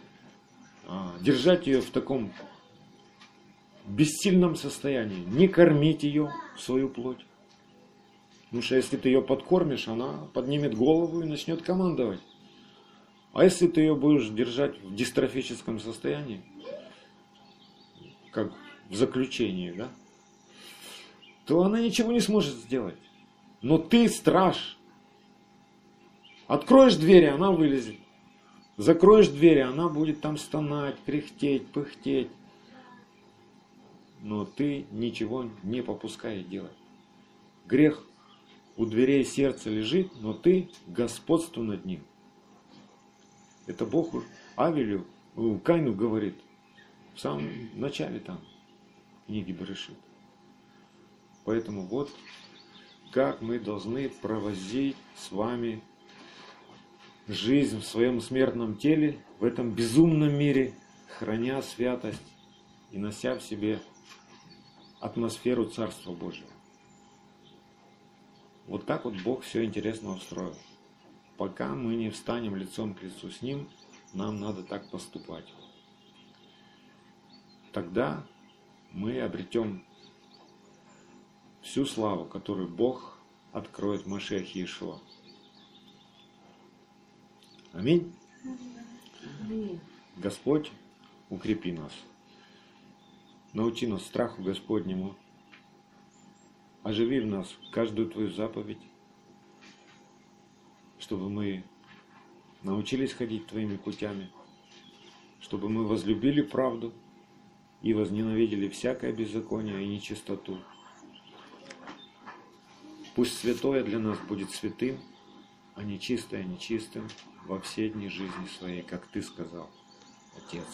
а, держать ее в таком бессильном состоянии. Не кормить ее, свою плоть. Потому что если ты ее подкормишь, она поднимет голову и начнет командовать. А если ты ее будешь держать в дистрофическом состоянии, как в заключении, да, то она ничего не сможет сделать. Но ты страж. Откроешь двери, она вылезет. Закроешь двери, она будет там стонать, кряхтеть, пыхтеть. Но ты ничего не попускай делать. Грех у дверей сердца лежит, но ты господство над ним. Это Бог Авелю, Кайну говорит в самом начале там книги Берешит. Поэтому вот как мы должны провозить с вами жизнь в своем смертном теле, в этом безумном мире, храня святость и нося в себе атмосферу Царства Божьего. Вот так вот Бог все интересно устроил. Пока мы не встанем лицом к лицу с Ним, нам надо так поступать. Тогда мы обретем всю славу, которую Бог откроет в Машехе Иешуа. Аминь. Господь, укрепи нас. Научи нас страху Господнему. Оживи в нас каждую Твою заповедь, чтобы мы научились ходить Твоими путями, чтобы мы возлюбили правду и возненавидели всякое беззаконие и нечистоту. Пусть святое для нас будет святым, а нечистое нечистым во все дни жизни своей, как Ты сказал, Отец.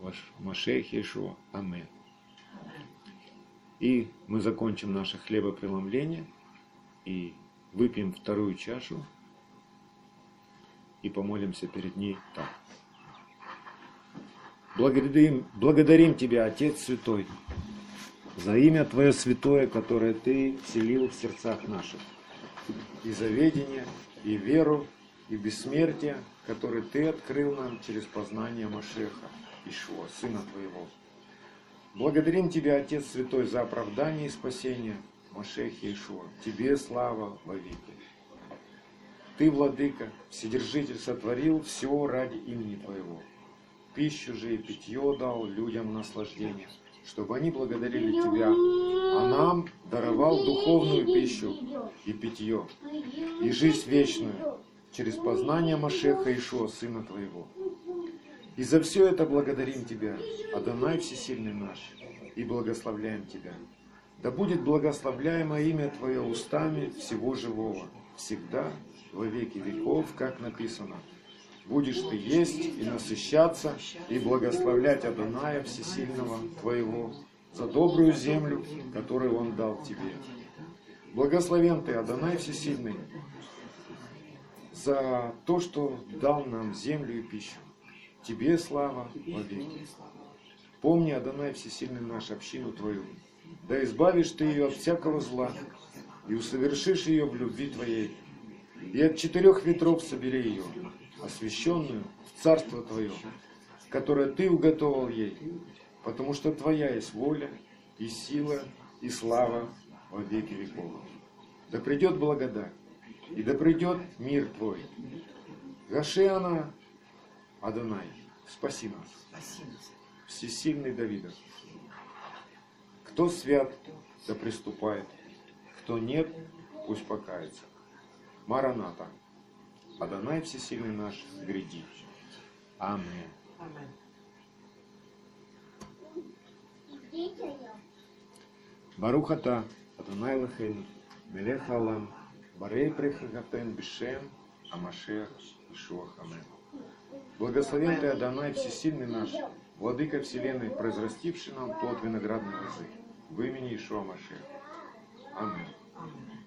Ваш Машех Иешуа. Амин. И мы закончим наше хлебопреломление и выпьем вторую чашу и помолимся перед ней так. Благодарим, благодарим Тебя, Отец Святой, за имя Твое святое, которое Ты вселил в сердцах наших, и за ведение, и веру, и бессмертие, которое Ты открыл нам через познание Машеха, Ишуа, Сына Твоего. Благодарим Тебя, Отец Святой, за оправдание и спасение Машехи Ишуа. Тебе слава во веки. Ты, Владыка, Вседержитель, сотворил все ради имени Твоего. Пищу же и питье дал людям наслаждение, чтобы они благодарили Тебя, а нам даровал духовную пищу и питье, и жизнь вечную через познание Машеха Ишуа, Сына Твоего. И за все это благодарим Тебя, Адонай Всесильный наш, и благословляем Тебя. Да будет благословляемо имя Твое устами всего живого, всегда, во веки веков, как написано. Будешь ты есть и насыщаться, и благословлять Адоная Всесильного Твоего за добрую землю, которую Он дал тебе. Благословен ты, Адонай Всесильный, за то, что дал нам землю и пищу. Тебе слава во веки. Помни, Адонай Всесильный наш, общину Твою. Да избавишь Ты ее от всякого зла, и усовершишь ее в любви Твоей. И от четырех ветров собери ее, освященную в Царство Твое, которое Ты уготовал ей, потому что Твоя есть воля, и сила, и слава во веки веков. Да придет благодать, и да придет мир Твой. Гашиана Адонай, спаси нас. Всесильный Давидов. Кто свят, да приступает. Кто нет, пусть покается. Мараната. Адонай Всесильный наш, гряди. Аминь. Барухата, Адонай Лахейн, Мелех Алам, Барей Прехагатен Бишем, Амашех, Ишуах, Амин. Благословен Ты, Адонай, Всесильный наш, Владыка Вселенной, произрастивший нам плод виноградной лозы, в имени Ишуа Машех. Аминь. Аминь.